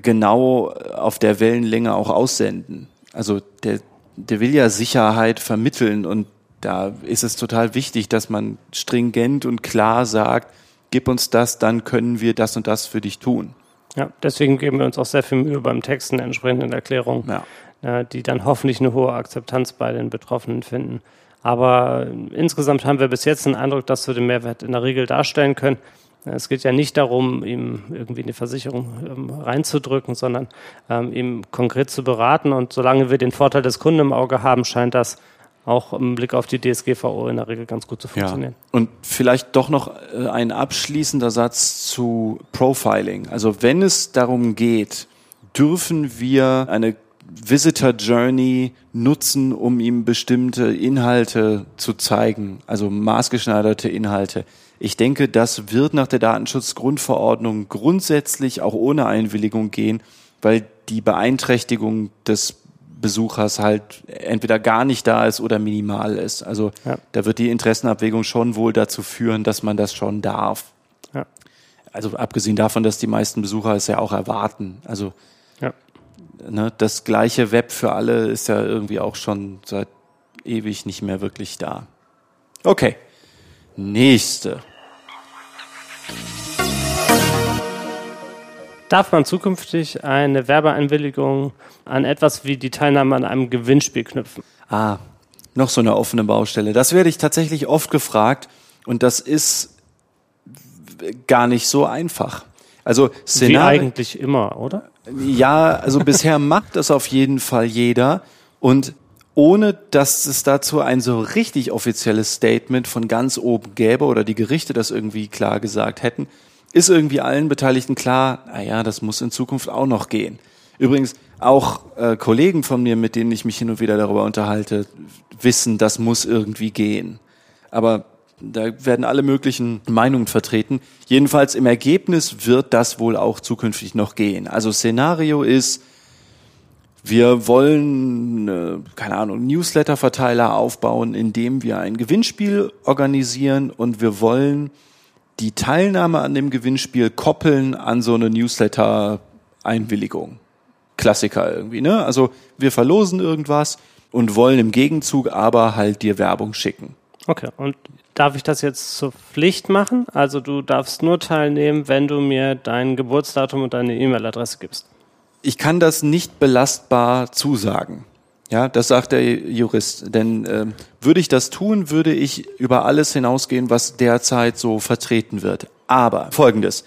genau auf der Wellenlänge auch aussenden. Also der, der will ja Sicherheit vermitteln und da ist es total wichtig, dass man stringent und klar sagt, gib uns das, dann können wir das und das für dich tun. Ja, deswegen geben wir uns auch sehr viel Mühe beim Texten entsprechenden Erklärungen. Ja äh, die dann hoffentlich eine hohe Akzeptanz bei den Betroffenen finden. Aber insgesamt haben wir bis jetzt den Eindruck, dass wir den Mehrwert in der Regel darstellen können. Es geht ja nicht darum, ihm irgendwie eine Versicherung ähm, reinzudrücken, sondern ähm, ihm konkret zu beraten. Und solange wir den Vorteil des Kunden im Auge haben, scheint das auch im Blick auf die DSGVO in der Regel ganz gut zu funktionieren. Ja. Und vielleicht doch noch äh, ein abschließender Satz zu Profiling. Also wenn es darum geht, dürfen wir eine Visitor Journey nutzen, um ihm bestimmte Inhalte zu zeigen, also maßgeschneiderte Inhalte. Ich denke, das wird nach der Datenschutzgrundverordnung grundsätzlich auch ohne Einwilligung gehen, weil die Beeinträchtigung des Besuchers halt entweder gar nicht da ist oder minimal ist. Also Ja. da wird die Interessenabwägung schon wohl dazu führen, dass man das schon darf. Ja. Also abgesehen davon, dass die meisten Besucher es ja auch erwarten. Also Ja. ne, das gleiche Web für alle ist ja irgendwie auch schon seit ewig nicht mehr wirklich da. Okay. Nächste. Darf man zukünftig eine Werbeeinwilligung an etwas wie die Teilnahme an einem Gewinnspiel knüpfen? Ah, noch so eine offene Baustelle. Das werde ich tatsächlich oft gefragt und das ist gar nicht so einfach. Also Wie Szenario, eigentlich immer, oder? ja, also bisher macht das auf jeden Fall jeder und ohne dass es dazu ein so richtig offizielles Statement von ganz oben gäbe oder die Gerichte das irgendwie klar gesagt hätten, ist irgendwie allen Beteiligten klar, naja, das muss in Zukunft auch noch gehen. Übrigens, auch äh, Kollegen von mir, mit denen ich mich hin und wieder darüber unterhalte, wissen, das muss irgendwie gehen. Aber da werden alle möglichen Meinungen vertreten. Jedenfalls im Ergebnis wird das wohl auch zukünftig noch gehen. Also Szenario ist, wir wollen, äh, keine Ahnung, Newsletter-Verteiler aufbauen, indem wir ein Gewinnspiel organisieren und wir wollen die Teilnahme an dem Gewinnspiel koppeln an so eine Newsletter-Einwilligung. Klassiker irgendwie, ne? Also wir verlosen irgendwas und wollen im Gegenzug aber halt dir Werbung schicken. Okay, und darf ich das jetzt zur Pflicht machen? Also du darfst nur teilnehmen, wenn du mir dein Geburtsdatum und deine E-Mail-Adresse gibst. Ich kann das nicht belastbar zusagen. Ja, das sagt der Jurist. Denn ähm, würde ich das tun, würde ich über alles hinausgehen, was derzeit so vertreten wird. Aber folgendes.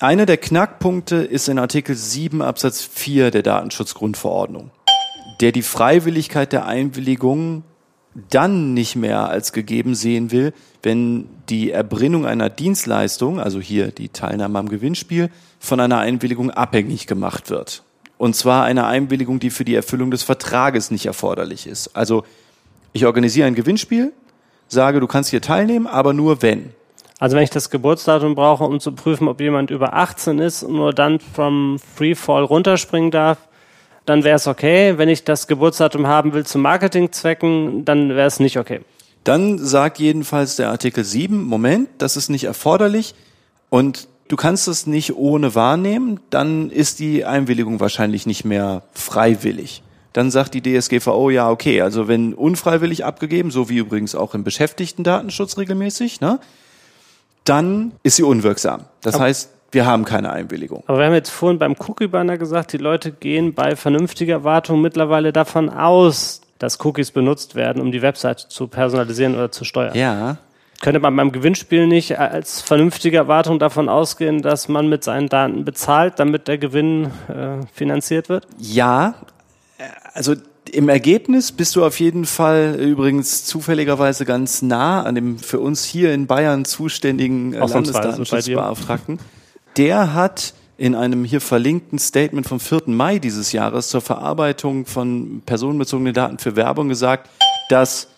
Einer der Knackpunkte ist in Artikel 7 Absatz 4 der Datenschutzgrundverordnung, der die Freiwilligkeit der Einwilligung dann nicht mehr als gegeben sehen will, wenn die Erbringung einer Dienstleistung, also hier die Teilnahme am Gewinnspiel, von einer Einwilligung abhängig gemacht wird. Und zwar eine Einwilligung, die für die Erfüllung des Vertrages nicht erforderlich ist. Also ich organisiere ein Gewinnspiel, sage, du kannst hier teilnehmen, aber nur wenn. Also wenn ich das Geburtsdatum brauche, um zu prüfen, ob jemand über 18 ist und nur dann vom Freefall runterspringen darf, dann wäre es okay. Wenn ich das Geburtsdatum haben will zu Marketingzwecken, dann wäre es nicht okay. Dann sagt jedenfalls der Artikel 7, Moment, das ist nicht erforderlich und du kannst es nicht ohne wahrnehmen, dann ist die Einwilligung wahrscheinlich nicht mehr freiwillig. Dann sagt die DSGVO, ja, okay, also wenn unfreiwillig abgegeben, so wie übrigens auch im Beschäftigten-Datenschutz regelmäßig, ne, dann ist sie unwirksam. Das heißt, wir haben keine Einwilligung. Aber wir haben jetzt vorhin beim Cookie-Banner gesagt, die Leute gehen bei vernünftiger Wartung mittlerweile davon aus, dass Cookies benutzt werden, um die Webseite zu personalisieren oder zu steuern. Ja, Könnte man beim Gewinnspiel nicht als vernünftige Erwartung davon ausgehen, dass man mit seinen Daten bezahlt, damit der Gewinn äh, finanziert wird? Ja, äh, also im Ergebnis bist du auf jeden Fall übrigens zufälligerweise ganz nah an dem für uns hier in Bayern zuständigen äh, Ausnahmsweise Landesdatenschutzbeauftragten. Der hat in einem hier verlinkten Statement vom 4. Mai dieses Jahres zur Verarbeitung von personenbezogenen Daten für Werbung gesagt, dass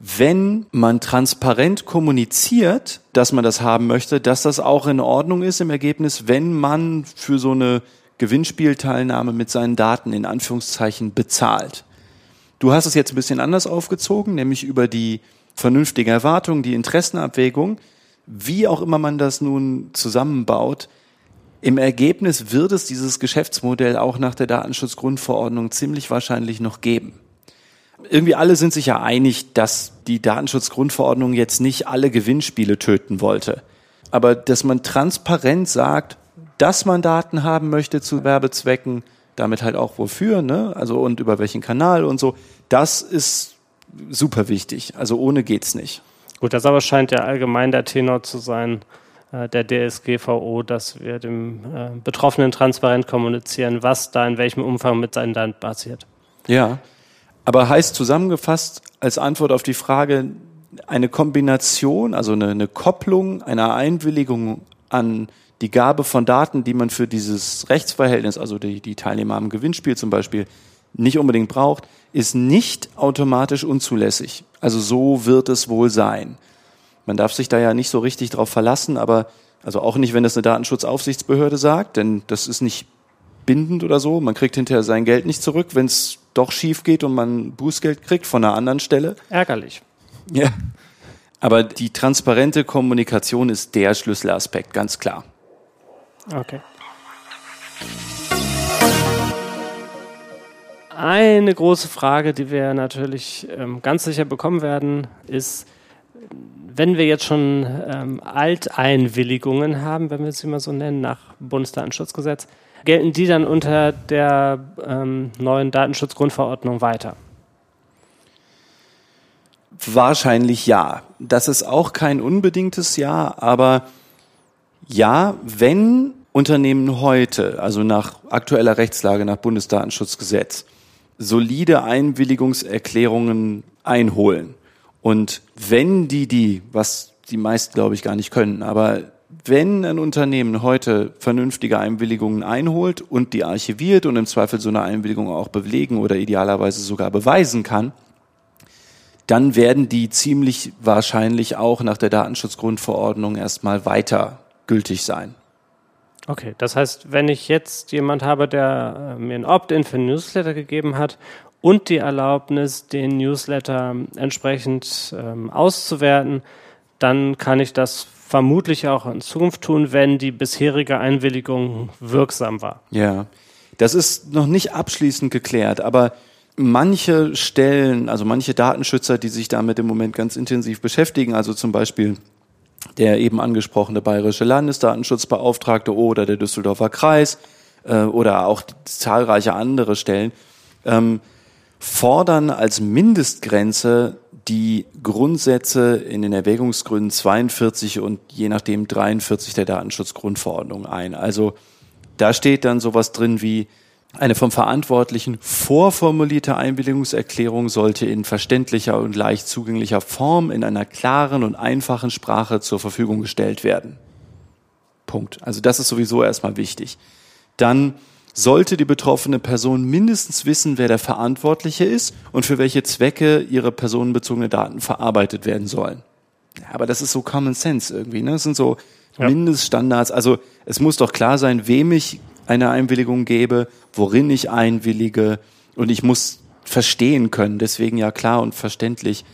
wenn man transparent kommuniziert, dass man das haben möchte, dass das auch in Ordnung ist im Ergebnis, wenn man für so eine Gewinnspielteilnahme mit seinen Daten in Anführungszeichen bezahlt. Du hast es jetzt ein bisschen anders aufgezogen, nämlich über die vernünftige Erwartung, die Interessenabwägung, wie auch immer man das nun zusammenbaut. Im Ergebnis wird es dieses Geschäftsmodell auch nach der Datenschutzgrundverordnung ziemlich wahrscheinlich noch geben irgendwie alle sind sich ja einig, dass die Datenschutzgrundverordnung jetzt nicht alle Gewinnspiele töten wollte. Aber dass man transparent sagt, dass man Daten haben möchte zu Werbezwecken, damit halt auch wofür, ne? Also und über welchen Kanal und so, das ist super wichtig. Also ohne geht's nicht. Gut, das aber scheint ja allgemein der Tenor zu sein, äh, der DSGVO, dass wir dem äh, Betroffenen transparent kommunizieren, was da in welchem Umfang mit seinen Daten passiert. Ja. Aber heißt zusammengefasst als Antwort auf die Frage, eine Kombination, also eine, eine Kopplung einer Einwilligung an die Gabe von Daten, die man für dieses Rechtsverhältnis, also die, die Teilnehmer am Gewinnspiel zum Beispiel, nicht unbedingt braucht, ist nicht automatisch unzulässig. Also so wird es wohl sein. Man darf sich da ja nicht so richtig drauf verlassen, aber also auch nicht, wenn das eine Datenschutzaufsichtsbehörde sagt, denn das ist nicht bindend oder so. Man kriegt hinterher sein Geld nicht zurück, wenn es doch schief geht und man Bußgeld kriegt von einer anderen Stelle. Ärgerlich. Ja. Aber die transparente Kommunikation ist der Schlüsselaspekt, ganz klar. Okay. Eine große Frage, die wir natürlich ähm, ganz sicher bekommen werden, ist, wenn wir jetzt schon ähm, Alteinwilligungen haben, wenn wir sie mal so nennen, nach Bundesdatenschutzgesetz, gelten die dann unter der ähm, neuen Datenschutzgrundverordnung weiter? Wahrscheinlich ja. Das ist auch kein unbedingtes Ja, aber ja, wenn Unternehmen heute, also nach aktueller Rechtslage, nach Bundesdatenschutzgesetz, solide Einwilligungserklärungen einholen. Und wenn die die, was die meisten glaube ich gar nicht können, aber wenn ein Unternehmen heute vernünftige Einwilligungen einholt und die archiviert und im Zweifel so eine Einwilligung auch belegen oder idealerweise sogar beweisen kann, dann werden die ziemlich wahrscheinlich auch nach der Datenschutzgrundverordnung erstmal weiter gültig sein. Okay, das heißt, wenn ich jetzt jemand habe, der äh, mir ein Opt-in für ein Newsletter gegeben hat und die Erlaubnis, den Newsletter entsprechend ähm, auszuwerten, dann kann ich das vermutlich auch in Zukunft tun, wenn die bisherige Einwilligung wirksam war. Ja, das ist noch nicht abschließend geklärt, aber manche Stellen, also manche Datenschützer, die sich damit im Moment ganz intensiv beschäftigen, also zum Beispiel der eben angesprochene bayerische Landesdatenschutzbeauftragte oder der Düsseldorfer Kreis äh, oder auch zahlreiche andere Stellen, ähm, fordern als Mindestgrenze die Grundsätze in den Erwägungsgründen 42 und je nachdem 43 der Datenschutzgrundverordnung ein. Also da steht dann sowas drin wie eine vom Verantwortlichen vorformulierte Einwilligungserklärung sollte in verständlicher und leicht zugänglicher Form in einer klaren und einfachen Sprache zur Verfügung gestellt werden. Punkt. Also das ist sowieso erstmal wichtig. Dann sollte die betroffene Person mindestens wissen, wer der Verantwortliche ist und für welche Zwecke ihre personenbezogene Daten verarbeitet werden sollen. aber das ist so Common Sense irgendwie. Ne? Das sind so ja. Mindeststandards. Also es muss doch klar sein, wem ich eine Einwilligung gebe, worin ich einwillige und ich muss verstehen können, deswegen ja klar und verständlich,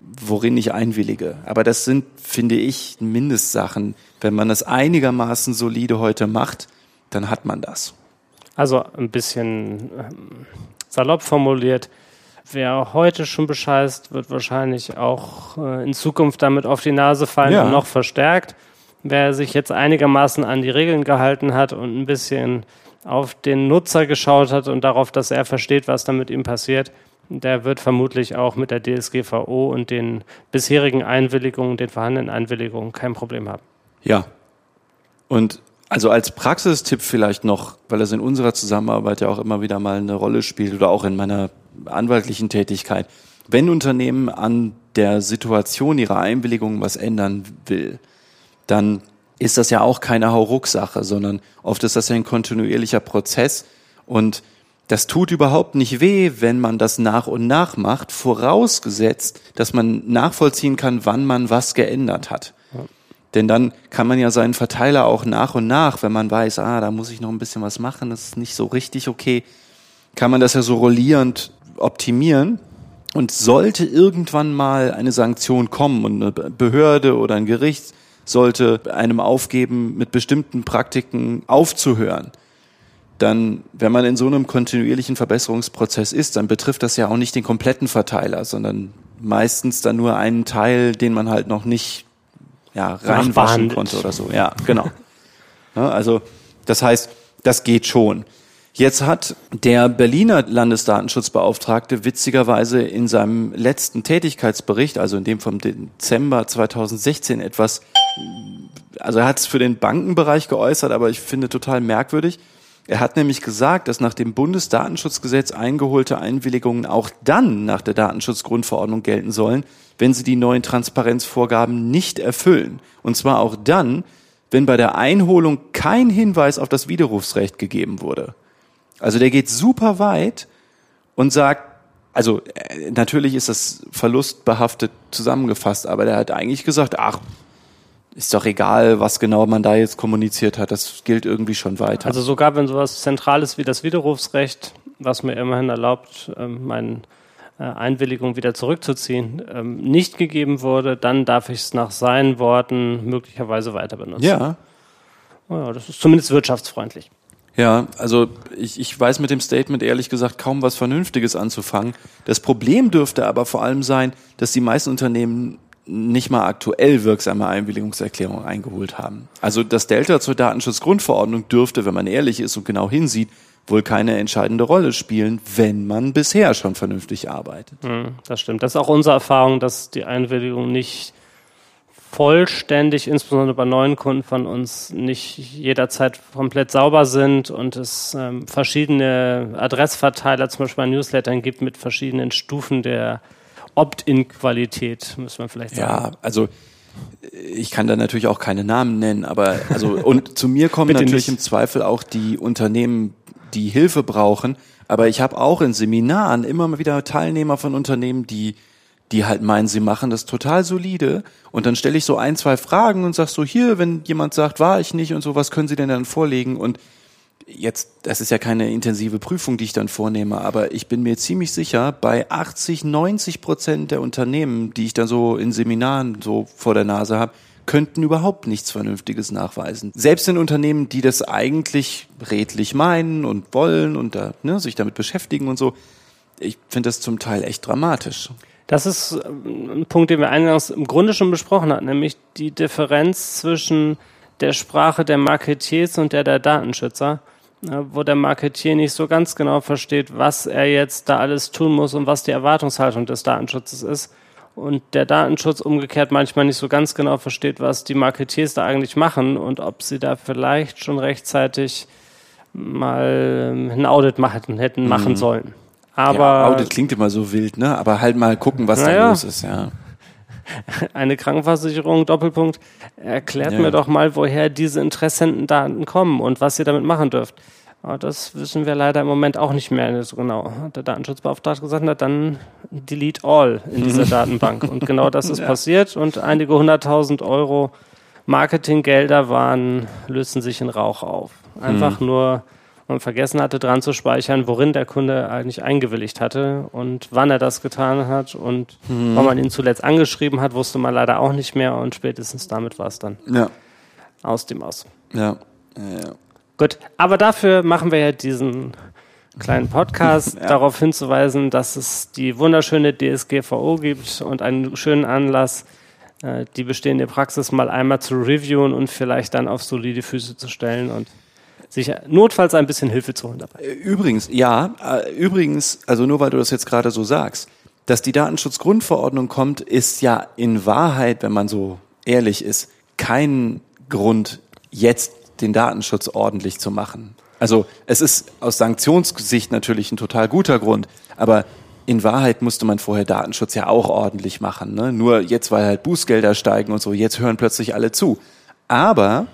worin ich einwillige. Aber das sind, finde ich, Mindestsachen. Wenn man das einigermaßen solide heute macht, dann hat man das. Also ein bisschen ähm, salopp formuliert, wer heute schon bescheißt, wird wahrscheinlich auch äh, in Zukunft damit auf die Nase fallen ja. und noch verstärkt wer sich jetzt einigermaßen an die Regeln gehalten hat und ein bisschen auf den Nutzer geschaut hat und darauf, dass er versteht, was da mit ihm passiert, der wird vermutlich auch mit der DSGVO und den bisherigen Einwilligungen, den vorhandenen Einwilligungen kein Problem haben. Ja. Und also als Praxistipp vielleicht noch, weil das in unserer Zusammenarbeit ja auch immer wieder mal eine Rolle spielt oder auch in meiner anwaltlichen Tätigkeit. Wenn Unternehmen an der Situation ihrer Einwilligung was ändern will, dann ist das ja auch keine Hauruck-Sache, sondern oft ist das ja ein kontinuierlicher Prozess und das tut überhaupt nicht weh, wenn man das nach und nach macht, vorausgesetzt, dass man nachvollziehen kann, wann man was geändert hat. Denn dann kann man ja seinen Verteiler auch nach und nach, wenn man weiß, ah, da muss ich noch ein bisschen was machen, das ist nicht so richtig okay, kann man das ja so rollierend optimieren. Und sollte irgendwann mal eine Sanktion kommen und eine Behörde oder ein Gericht sollte einem aufgeben, mit bestimmten Praktiken aufzuhören, dann, wenn man in so einem kontinuierlichen Verbesserungsprozess ist, dann betrifft das ja auch nicht den kompletten Verteiler, sondern meistens dann nur einen Teil, den man halt noch nicht ja, reinwaschen konnte oder so. Ja, genau. Ja, also das heißt, das geht schon. Jetzt hat der Berliner Landesdatenschutzbeauftragte witzigerweise in seinem letzten Tätigkeitsbericht, also in dem vom Dezember 2016 etwas, also er hat es für den Bankenbereich geäußert, aber ich finde total merkwürdig. Er hat nämlich gesagt, dass nach dem Bundesdatenschutzgesetz eingeholte Einwilligungen auch dann nach der Datenschutzgrundverordnung gelten sollen, wenn sie die neuen Transparenzvorgaben nicht erfüllen. Und zwar auch dann, wenn bei der Einholung kein Hinweis auf das Widerrufsrecht gegeben wurde. Also der geht super weit und sagt, also äh, natürlich ist das verlustbehaftet zusammengefasst, aber der hat eigentlich gesagt, ach, ist doch egal, was genau man da jetzt kommuniziert hat, das gilt irgendwie schon weiter. Also sogar wenn sowas Zentrales wie das Widerrufsrecht was mir immerhin erlaubt, ähm, meine äh, Einwilligung wieder zurückzuziehen, ähm, nicht gegeben wurde, dann darf ich es nach seinen Worten möglicherweise weiter benutzen. Ja. ja das ist zumindest wirtschaftsfreundlich. Ja, also ich, ich weiß mit dem Statement ehrlich gesagt kaum was Vernünftiges anzufangen. Das Problem dürfte aber vor allem sein, dass die meisten Unternehmen nicht mal aktuell wirksame Einwilligungserklärungen eingeholt haben. Also das Delta zur Datenschutzgrundverordnung dürfte, wenn man ehrlich ist und genau hinsieht, wohl keine entscheidende Rolle spielen, wenn man bisher schon vernünftig arbeitet. Hm, das stimmt. Das ist auch unsere Erfahrung, dass die Einwilligung nicht vollständig, insbesondere bei neuen Kunden von uns, nicht jederzeit komplett sauber sind und es ähm, verschiedene Adressverteiler, zum Beispiel bei Newslettern gibt mit verschiedenen Stufen der Opt-in-Qualität, muss man vielleicht sagen. Ja, also ich kann da natürlich auch keine Namen nennen, aber also und zu mir kommen natürlich nicht. im Zweifel auch die Unternehmen, die Hilfe brauchen. Aber ich habe auch in Seminaren immer mal wieder Teilnehmer von Unternehmen, die die halt meinen, sie machen das total solide. Und dann stelle ich so ein, zwei Fragen und sag so, hier, wenn jemand sagt, war ich nicht und so, was können Sie denn dann vorlegen? Und jetzt, das ist ja keine intensive Prüfung, die ich dann vornehme, aber ich bin mir ziemlich sicher, bei 80, 90 Prozent der Unternehmen, die ich dann so in Seminaren so vor der Nase habe, könnten überhaupt nichts Vernünftiges nachweisen. Selbst in Unternehmen, die das eigentlich redlich meinen und wollen und da, ne, sich damit beschäftigen und so, ich finde das zum Teil echt dramatisch. Das ist ähm, ein Punkt, den wir eingangs im Grunde schon besprochen hatten, nämlich die Differenz zwischen der Sprache der Marketiers und der der Datenschützer, wo der Marketier nicht so ganz genau versteht, was er jetzt da alles tun muss und was die Erwartungshaltung des Datenschutzes ist. Und der Datenschutz umgekehrt manchmal nicht so ganz genau versteht, was die Marketiers da eigentlich machen und ob sie da vielleicht schon rechtzeitig mal ähm, ein Audit machen, hätten machen mhm. sollen. Aber ja, Audit klingt immer so wild, ne? Aber halt mal gucken, was da los ist, ja. Eine Krankenversicherung, Doppelpunkt, erklärt ja. mir doch mal, woher diese Interessentendaten kommen und was ihr damit machen dürft. Aber das wissen wir leider im Moment auch nicht mehr so genau. Der Datenschutzbeauftragte gesagt hat, dann delete all in dieser Datenbank. Und genau das ist ja. passiert und einige hunderttausend Euro Marketinggelder waren, lösten sich in Rauch auf. Einfach mhm. nur und vergessen hatte, dran zu speichern, worin der Kunde eigentlich eingewilligt hatte und wann er das getan hat und mhm. wann man ihn zuletzt angeschrieben hat, wusste man leider auch nicht mehr und spätestens damit war es dann ja. aus dem Aus. Ja. ja, ja. Gut, aber dafür machen wir ja diesen kleinen Podcast, ja. darauf hinzuweisen, dass es die wunderschöne DSGVO gibt und einen schönen Anlass, äh, die bestehende Praxis mal einmal zu reviewen und vielleicht dann auf solide Füße zu stellen und sich notfalls ein bisschen Hilfe zu holen dabei. Äh, übrigens, ja, äh, übrigens, also nur weil du das jetzt gerade so sagst, dass die Datenschutzgrundverordnung kommt, ist ja in Wahrheit, wenn man so ehrlich ist, kein Grund, jetzt den Datenschutz ordentlich zu machen. Also es ist aus Sanktionssicht natürlich ein total guter Grund, aber in Wahrheit musste man vorher Datenschutz ja auch ordentlich machen. Ne? Nur jetzt, weil halt Bußgelder steigen und so, jetzt hören plötzlich alle zu. Aber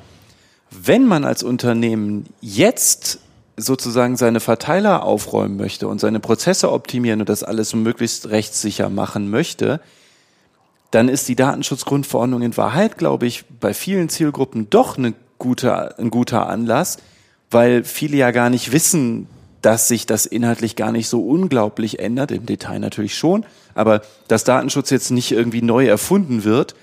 wenn man als Unternehmen jetzt sozusagen seine Verteiler aufräumen möchte und seine Prozesse optimieren und das alles möglichst rechtssicher machen möchte, dann ist die Datenschutzgrundverordnung in Wahrheit, glaube ich, bei vielen Zielgruppen doch eine gute, ein guter Anlass, weil viele ja gar nicht wissen, dass sich das inhaltlich gar nicht so unglaublich ändert, im Detail natürlich schon, aber dass Datenschutz jetzt nicht irgendwie neu erfunden wird,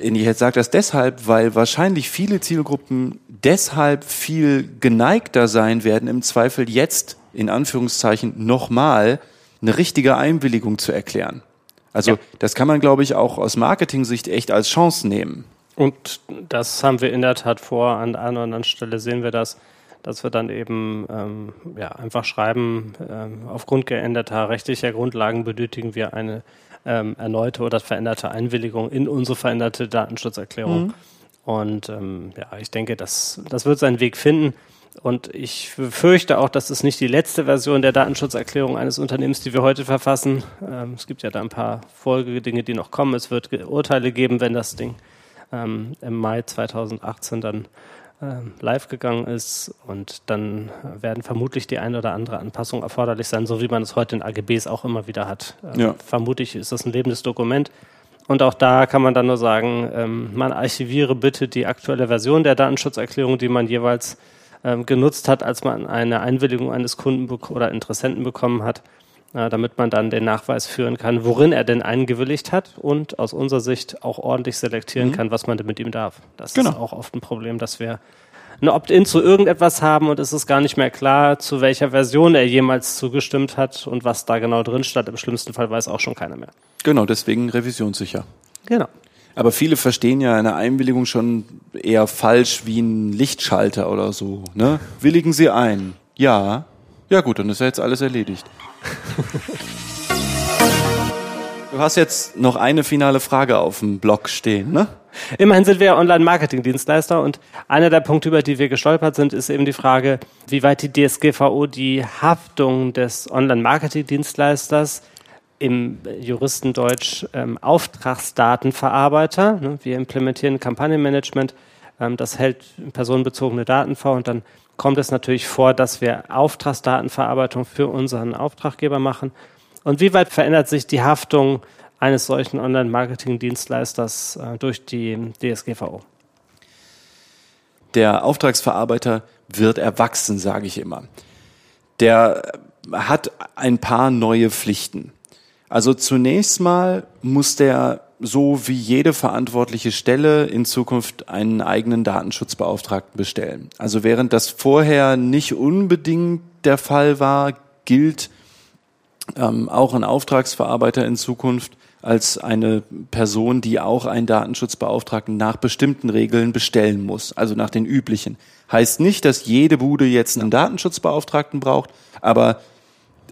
ich sage das deshalb, weil wahrscheinlich viele Zielgruppen deshalb viel geneigter sein werden, im Zweifel jetzt in Anführungszeichen nochmal eine richtige Einwilligung zu erklären. Also ja. das kann man, glaube ich, auch aus Marketing-Sicht echt als Chance nehmen. Und das haben wir in der Tat vor. An einer oder anderen Stelle sehen wir das, dass wir dann eben ähm, ja, einfach schreiben, ähm, aufgrund geänderter rechtlicher Grundlagen benötigen wir eine ähm, erneute oder veränderte Einwilligung in unsere veränderte Datenschutzerklärung. Mhm. Und ähm, ja, ich denke, das, das wird seinen Weg finden. Und ich fürchte auch, dass es nicht die letzte Version der Datenschutzerklärung eines Unternehmens, die wir heute verfassen. Ähm, es gibt ja da ein paar Folgedinge, die noch kommen. Es wird Urteile geben, wenn das Ding ähm, im Mai 2018 dann live gegangen ist. Und dann werden vermutlich die eine oder andere Anpassung erforderlich sein, so wie man es heute in AGBs auch immer wieder hat. Ähm, ja. Vermutlich ist das ein lebendes Dokument. Und auch da kann man dann nur sagen, ähm, man archiviere bitte die aktuelle Version der Datenschutzerklärung, die man jeweils ähm, genutzt hat, als man eine Einwilligung eines Kunden oder Interessenten bekommen hat, äh, damit man dann den Nachweis führen kann, worin er denn eingewilligt hat und aus unserer Sicht auch ordentlich selektieren mhm. kann, was man denn mit ihm darf. Das genau. ist auch oft ein Problem, dass wir ein Opt-in zu irgendetwas haben und es ist gar nicht mehr klar, zu welcher Version er jemals zugestimmt hat und was da genau drin stand. Im schlimmsten Fall weiß auch schon keiner mehr. Genau, deswegen revisionssicher. Genau. Aber viele verstehen ja eine Einwilligung schon eher falsch wie ein Lichtschalter oder so. Ne? Willigen Sie ein? Ja. Ja gut, dann ist ja jetzt alles erledigt. Du hast jetzt noch eine finale Frage auf dem Blog stehen, ne? Immerhin sind wir Online-Marketing-Dienstleister und einer der Punkte, über die wir gestolpert sind, ist eben die Frage, wie weit die DSGVO die Haftung des Online-Marketing-Dienstleisters im Juristendeutsch ähm, Auftragsdatenverarbeiter. Ne? Wir implementieren Kampagnenmanagement, ähm, das hält personenbezogene Daten vor und dann kommt es natürlich vor, dass wir Auftragsdatenverarbeitung für unseren Auftraggeber machen. Und wie weit verändert sich die Haftung eines solchen Online-Marketing-Dienstleisters äh, durch die DSGVO? Der Auftragsverarbeiter wird erwachsen, sage ich immer. Der hat ein paar neue Pflichten. Also zunächst mal muss der so wie jede verantwortliche Stelle in Zukunft einen eigenen Datenschutzbeauftragten bestellen. Also während das vorher nicht unbedingt der Fall war, gilt ähm, auch ein Auftragsverarbeiter in Zukunft als eine Person, die auch einen Datenschutzbeauftragten nach bestimmten Regeln bestellen muss, also nach den üblichen. Heißt nicht, dass jede Bude jetzt einen Datenschutzbeauftragten braucht, aber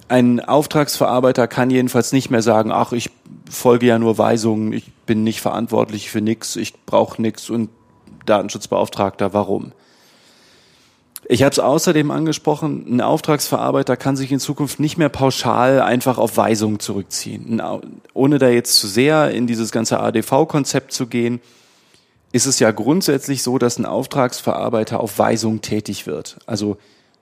ein Auftragsverarbeiter kann jedenfalls nicht mehr sagen, ach, ich folge ja nur Weisungen, ich bin nicht verantwortlich für nichts, ich brauche nichts und Datenschutzbeauftragter, warum? Ich habe es außerdem angesprochen, ein Auftragsverarbeiter kann sich in Zukunft nicht mehr pauschal einfach auf Weisungen zurückziehen. Ohne da jetzt zu sehr in dieses ganze ADV-Konzept zu gehen, ist es ja grundsätzlich so, dass ein Auftragsverarbeiter auf Weisung tätig wird. Also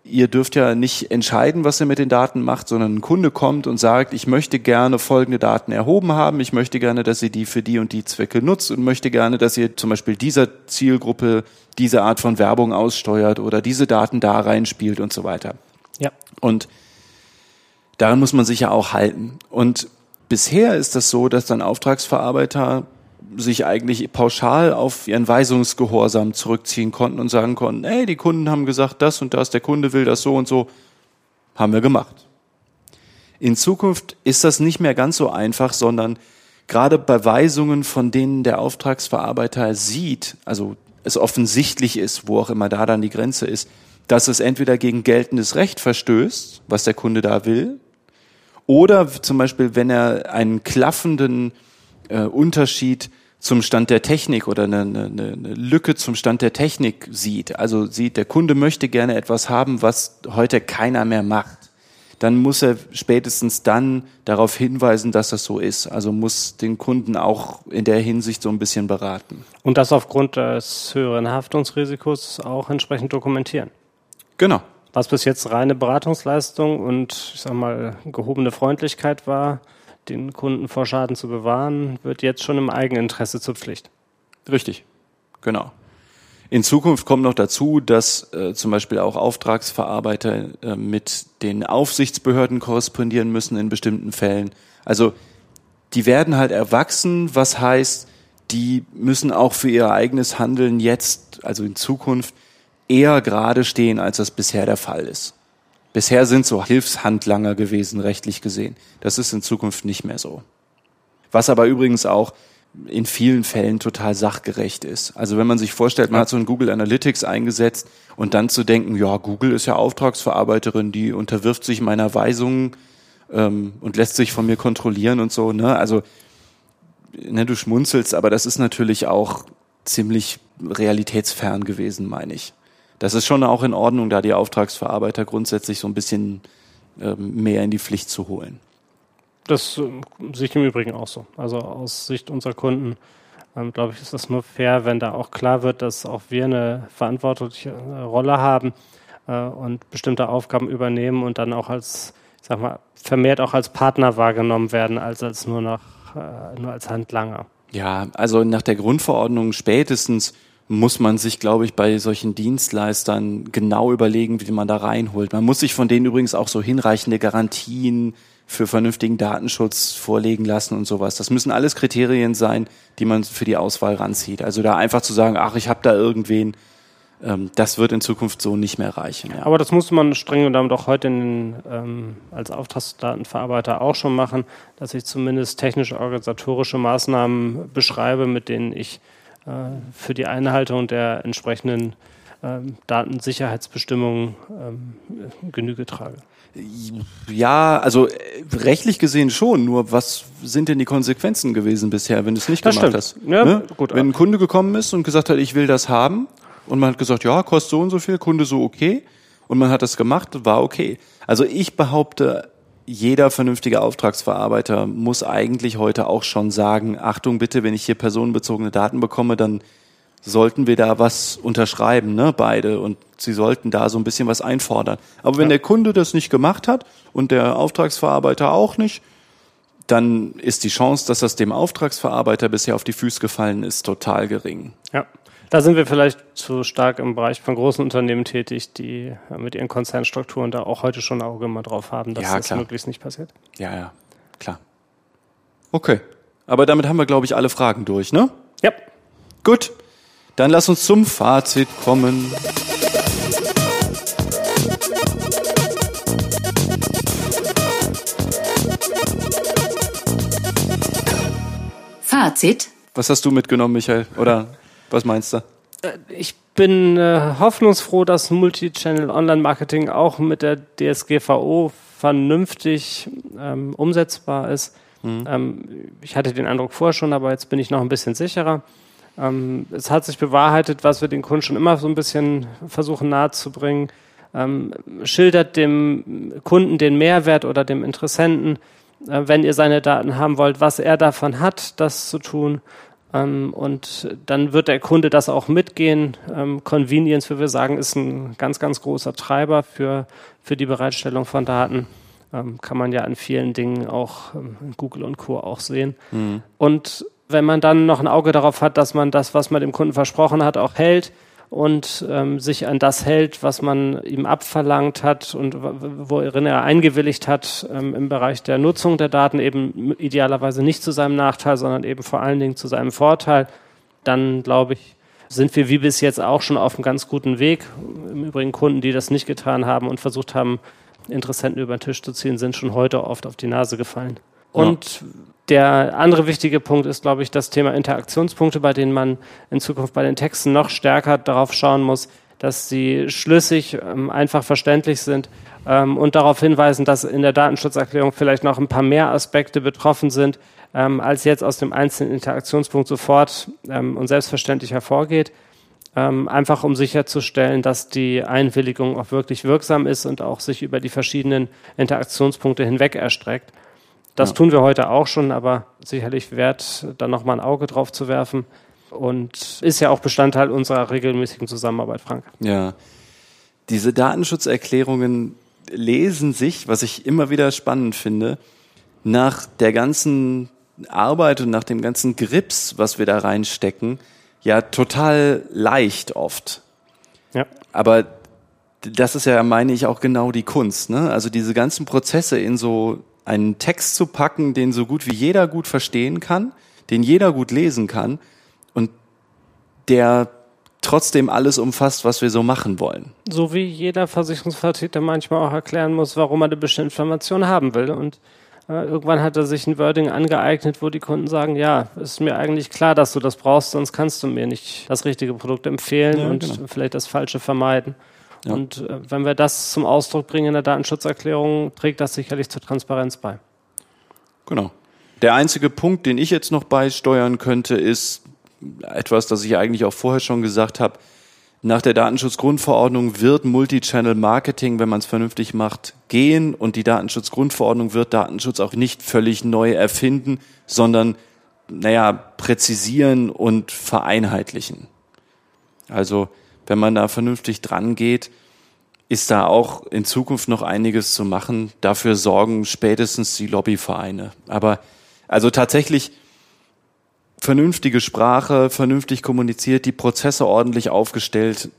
ihr dürft ja nicht entscheiden, was ihr mit den Daten macht, sondern ein Kunde kommt und sagt, ich möchte gerne folgende Daten erhoben haben, ich möchte gerne, dass ihr die für die und die Zwecke nutzt und möchte gerne, dass ihr zum Beispiel dieser Zielgruppe diese Art von Werbung aussteuert oder diese Daten da reinspielt und so weiter. Ja. Und daran muss man sich ja auch halten. Und bisher ist das so, dass dann Auftragsverarbeiter sich eigentlich pauschal auf ihren Weisungsgehorsam zurückziehen konnten und sagen konnten, hey, die Kunden haben gesagt das und das, der Kunde will das so und so, haben wir gemacht. In Zukunft ist das nicht mehr ganz so einfach, sondern gerade bei Weisungen, von denen der Auftragsverarbeiter sieht, also es offensichtlich ist, wo auch immer da dann die Grenze ist, dass es entweder gegen geltendes Recht verstößt, was der Kunde da will, oder zum Beispiel, wenn er einen klaffenden äh, Unterschied zum Stand der Technik oder eine, eine, eine Lücke zum Stand der Technik sieht, also sieht, der Kunde möchte gerne etwas haben, was heute keiner mehr macht, dann muss er spätestens dann darauf hinweisen, dass das so ist. Also muss den Kunden auch in der Hinsicht so ein bisschen beraten. Und das aufgrund des höheren Haftungsrisikos auch entsprechend dokumentieren. Genau. Was bis jetzt reine Beratungsleistung und ich sag mal gehobene Freundlichkeit war, den Kunden vor Schaden zu bewahren, wird jetzt schon im Eigeninteresse zur Pflicht. Richtig, genau. In Zukunft kommt noch dazu, dass äh, zum Beispiel auch Auftragsverarbeiter äh, mit den Aufsichtsbehörden korrespondieren müssen in bestimmten Fällen. Also die werden halt erwachsen, was heißt, die müssen auch für ihr eigenes Handeln jetzt, also in Zukunft, eher gerade stehen, als das bisher der Fall ist. Bisher sind so Hilfshandlanger gewesen, rechtlich gesehen. Das ist in Zukunft nicht mehr so. Was aber übrigens auch in vielen Fällen total sachgerecht ist. Also wenn man sich vorstellt, man hat so ein Google Analytics eingesetzt und dann zu denken, ja, Google ist ja Auftragsverarbeiterin, die unterwirft sich meiner Weisungen ähm, und lässt sich von mir kontrollieren und so. Ne? Also ne, du schmunzelst, aber das ist natürlich auch ziemlich realitätsfern gewesen, meine ich das ist schon auch in Ordnung, da die Auftragsverarbeiter grundsätzlich so ein bisschen ähm, mehr in die Pflicht zu holen. Das äh, sehe ich im Übrigen auch so. Also aus Sicht unserer Kunden, ähm, glaube ich, ist das nur fair, wenn da auch klar wird, dass auch wir eine verantwortliche äh, Rolle haben äh, und bestimmte Aufgaben übernehmen und dann auch als, ich sag mal, vermehrt auch als Partner wahrgenommen werden, als als nur noch, äh, nur als Handlanger. Ja, also nach der Grundverordnung spätestens muss man sich, glaube ich, bei solchen Dienstleistern genau überlegen, wie man da reinholt. Man muss sich von denen übrigens auch so hinreichende Garantien für vernünftigen Datenschutz vorlegen lassen und sowas. Das müssen alles Kriterien sein, die man für die Auswahl ranzieht. Also da einfach zu sagen, ach, ich habe da irgendwen, ähm, das wird in Zukunft so nicht mehr reichen. Ja. Aber das muss man streng und damit auch heute in, ähm, als Auftragsdatenverarbeiter auch schon machen, dass ich zumindest technisch-organisatorische Maßnahmen beschreibe, mit denen ich für die Einhaltung der entsprechenden ähm, Datensicherheitsbestimmungen ähm, Genüge trage. Ja, also äh, rechtlich gesehen schon, nur was sind denn die Konsequenzen gewesen bisher, wenn du es nicht Das gemacht stimmt. hast? Ja, ne? gut. Wenn ein Kunde gekommen ist und gesagt hat, ich will das haben, und man hat gesagt, ja, kostet so und so viel, Kunde so okay, und man hat das gemacht, war okay. Also ich behaupte, jeder vernünftige Auftragsverarbeiter muss eigentlich heute auch schon sagen, Achtung bitte, wenn ich hier personenbezogene Daten bekomme, dann sollten wir da was unterschreiben, ne, beide. Und sie sollten da so ein bisschen was einfordern. Aber wenn Ja. der Kunde das nicht gemacht hat und der Auftragsverarbeiter auch nicht, dann ist die Chance, dass das dem Auftragsverarbeiter bisher auf die Füße gefallen ist, total gering. Ja. Da sind wir vielleicht zu stark im Bereich von großen Unternehmen tätig, die äh, mit ihren Konzernstrukturen da auch heute schon ein Auge mal drauf haben, dass Ja, das möglichst nicht passiert. Ja, ja, klar. Okay. Aber damit haben wir, glaube ich, alle Fragen durch, ne? Ja. Gut. Dann lass uns zum Fazit kommen. Fazit. Was hast du mitgenommen, Michael? Oder was meinst du? Ich bin äh, hoffnungsfroh, dass Multichannel Online-Marketing auch mit der DSGVO vernünftig ähm, umsetzbar ist. Ähm, ich hatte den Eindruck vorher schon, aber jetzt bin ich noch ein bisschen sicherer. Ähm, es hat sich bewahrheitet, was wir den Kunden schon immer so ein bisschen versuchen nahezubringen. Ähm, schildert dem Kunden den Mehrwert oder dem Interessenten, äh, wenn ihr seine Daten haben wollt, was er davon hat, das zu tun. Ähm, und dann wird der Kunde das auch mitgehen. Ähm, Convenience, wie wir sagen, ist ein ganz, ganz großer Treiber für, für die Bereitstellung von Daten. Ähm, kann man ja an vielen Dingen auch ähm, in Google und Co. auch sehen. Und wenn man dann noch ein Auge darauf hat, dass man das, was man dem Kunden versprochen hat, auch hält und ähm, sich an das hält, was man ihm abverlangt hat und worin er eingewilligt hat ähm, im Bereich der Nutzung der Daten, eben idealerweise nicht zu seinem Nachteil, sondern eben vor allen Dingen zu seinem Vorteil, dann glaube ich, sind wir wie bis jetzt auch schon auf einem ganz guten Weg. Im Übrigen Kunden, die das nicht getan haben und versucht haben, Interessenten über den Tisch zu ziehen, sind schon heute oft auf die Nase gefallen. Und der andere wichtige Punkt ist, glaube ich, das Thema Interaktionspunkte, bei denen man in Zukunft bei den Texten noch stärker darauf schauen muss, dass sie schlüssig, ähm, einfach verständlich sind ähm, und darauf hinweisen, dass in der Datenschutzerklärung vielleicht noch ein paar mehr Aspekte betroffen sind, ähm, als jetzt aus dem einzelnen Interaktionspunkt sofort und selbstverständlich hervorgeht einfach um sicherzustellen, dass die Einwilligung auch wirklich wirksam ist und auch sich über die verschiedenen Interaktionspunkte hinweg erstreckt. Das Ja. tun wir heute auch schon, aber sicherlich wert, da nochmal ein Auge drauf zu werfen. Und ist ja auch Bestandteil unserer regelmäßigen Zusammenarbeit, Frank. Ja. Diese Datenschutzerklärungen lesen sich, was ich immer wieder spannend finde, nach der ganzen Arbeit und nach dem ganzen Grips, was wir da reinstecken, ja total leicht oft. Ja. Aber das ist ja, meine ich, auch genau die Kunst. Ne? Also diese ganzen Prozesse in so einen Text zu packen, den so gut wie jeder gut verstehen kann, den jeder gut lesen kann und der trotzdem alles umfasst, was wir so machen wollen. So wie jeder Versicherungsvertreter manchmal auch erklären muss, warum er eine bestimmte Information haben will. Und äh, irgendwann hat er sich ein Wording angeeignet, wo die Kunden sagen, ja, ist mir eigentlich klar, dass du das brauchst, sonst kannst du mir nicht das richtige Produkt empfehlen Ja, und genau. vielleicht das Falsche vermeiden. Ja. Und äh, wenn wir das zum Ausdruck bringen in der Datenschutzerklärung, trägt das sicherlich zur Transparenz bei. Genau. Der einzige Punkt, den ich jetzt noch beisteuern könnte, ist etwas, das ich eigentlich auch vorher schon gesagt habe. Nach der Datenschutzgrundverordnung wird Multichannel Marketing, wenn man es vernünftig macht, gehen und die Datenschutzgrundverordnung wird Datenschutz auch nicht völlig neu erfinden, sondern, naja, präzisieren und vereinheitlichen. Also, wenn man da vernünftig dran geht, ist da auch in Zukunft noch einiges zu machen. Dafür sorgen spätestens die Lobbyvereine. Aber also tatsächlich vernünftige Sprache, vernünftig kommuniziert, die Prozesse ordentlich aufgestellt,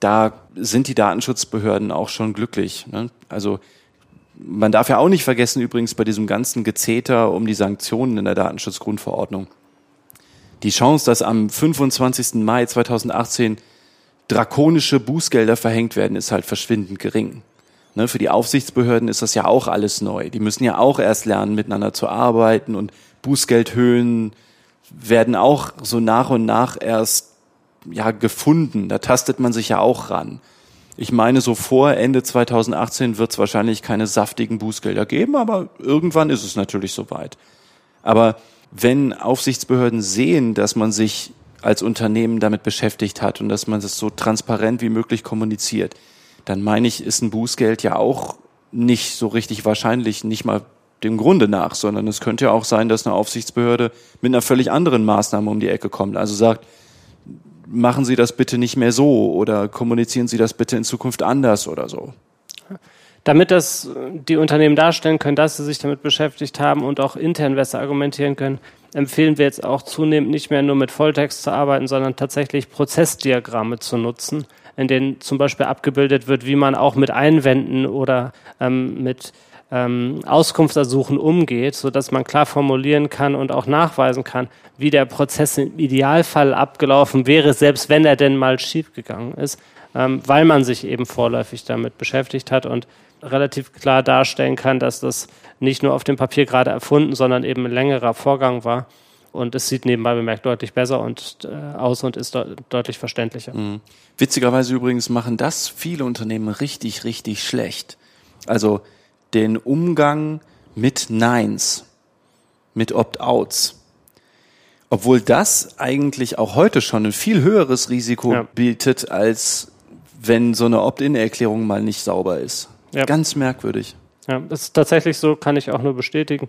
da sind die Datenschutzbehörden auch schon glücklich. Ne? Also man darf ja auch nicht vergessen, übrigens bei diesem ganzen Gezeter um die Sanktionen in der Datenschutzgrundverordnung. Die Chance, dass am 25. Mai 2018 drakonische Bußgelder verhängt werden, ist halt verschwindend gering. Ne, für die Aufsichtsbehörden ist das ja auch alles neu. Die müssen ja auch erst lernen, miteinander zu arbeiten und Bußgeldhöhen werden auch so nach und nach erst ja gefunden. Da tastet man sich ja auch ran. Ich meine, so vor Ende 2018 wird es wahrscheinlich keine saftigen Bußgelder geben, aber irgendwann ist es natürlich soweit. Aber wenn Aufsichtsbehörden sehen, dass man sich als Unternehmen damit beschäftigt hat und dass man es so transparent wie möglich kommuniziert, dann meine ich, ist ein Bußgeld ja auch nicht so richtig wahrscheinlich, nicht mal dem Grunde nach, sondern es könnte ja auch sein, dass eine Aufsichtsbehörde mit einer völlig anderen Maßnahme um die Ecke kommt. Also sagt, machen Sie das bitte nicht mehr so oder kommunizieren Sie das bitte in Zukunft anders oder so. Damit das die Unternehmen darstellen können, dass sie sich damit beschäftigt haben und auch intern besser argumentieren können, empfehlen wir jetzt auch zunehmend nicht mehr nur mit Volltext zu arbeiten, sondern tatsächlich Prozessdiagramme zu nutzen, in denen zum Beispiel abgebildet wird, wie man auch mit Einwänden oder ähm, mit ähm, Auskunftsersuchen umgeht, so dass man klar formulieren kann und auch nachweisen kann, wie der Prozess im Idealfall abgelaufen wäre, selbst wenn er denn mal schiefgegangen ist, ähm, weil man sich eben vorläufig damit beschäftigt hat und relativ klar darstellen kann, dass das nicht nur auf dem Papier gerade erfunden, sondern eben ein längerer Vorgang war. Und es sieht nebenbei bemerkt deutlich besser und, äh, aus und ist de deutlich verständlicher. Mhm. Witzigerweise übrigens machen das viele Unternehmen richtig, richtig schlecht. Also den Umgang mit Neins, mit Opt-outs. Obwohl das eigentlich auch heute schon ein viel höheres Risiko ja. bietet, als wenn so eine Opt-in-Erklärung mal nicht sauber ist. Ja. Ganz merkwürdig. Ja, das ist tatsächlich so, kann ich auch nur bestätigen.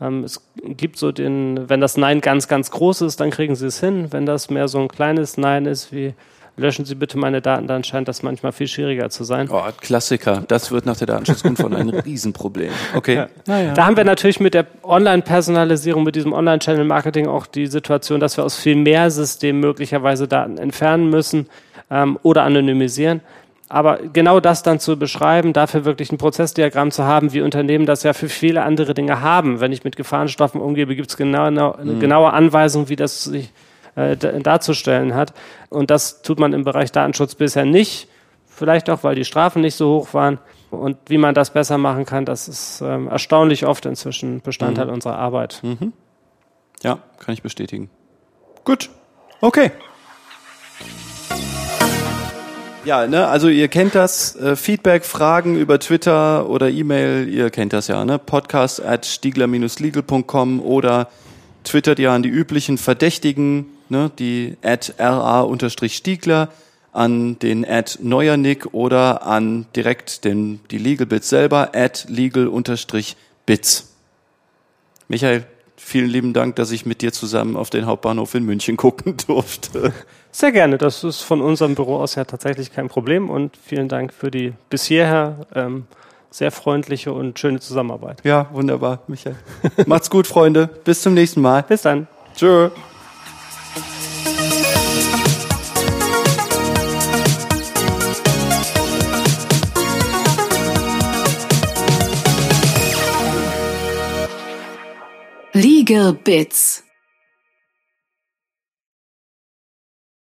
Ähm, es gibt so den, wenn das Nein ganz, ganz groß ist, dann kriegen sie es hin. Wenn das mehr so ein kleines Nein ist, wie löschen Sie bitte meine Daten, dann scheint das manchmal viel schwieriger zu sein. Oh, Klassiker. Das wird nach der Datenschutzgrundverordnung ein Riesenproblem. Okay. Ja. Ja. Da haben wir natürlich mit der Online-Personalisierung, mit diesem Online-Channel-Marketing auch die Situation, dass wir aus viel mehr Systemen möglicherweise Daten entfernen müssen ähm, oder anonymisieren. Aber genau das dann zu beschreiben, dafür wirklich ein Prozessdiagramm zu haben, wie Unternehmen das ja für viele andere Dinge haben. Wenn ich mit Gefahrenstoffen umgebe, gibt es genau, mhm. genaue Anweisungen, wie das sich äh, darzustellen hat. Und das tut man im Bereich Datenschutz bisher nicht. Vielleicht auch, weil die Strafen nicht so hoch waren. Und wie man das besser machen kann, das ist ähm, erstaunlich oft inzwischen Bestandteil mhm. unserer Arbeit. Mhm. Ja, kann ich bestätigen. Gut. Okay. Ja, ne, also ihr kennt das, äh, Feedback, Fragen über Twitter oder E-Mail, ihr kennt das ja, ne? Podcast at stiegler-legal.com oder twittert ihr an die üblichen Verdächtigen, ne, die at ra-stiegler, an den at neuernick oder an direkt den, die Legalbits selber at legal-bits. Michael, vielen lieben Dank, dass ich mit dir zusammen auf den Hauptbahnhof in München gucken durfte. Sehr gerne, das ist von unserem Büro aus ja tatsächlich kein Problem und vielen Dank für die bis hierher ähm, sehr freundliche und schöne Zusammenarbeit. Ja, wunderbar, Michael. Macht's gut, Freunde. Bis zum nächsten Mal. Bis dann. Tschö. Legal Bits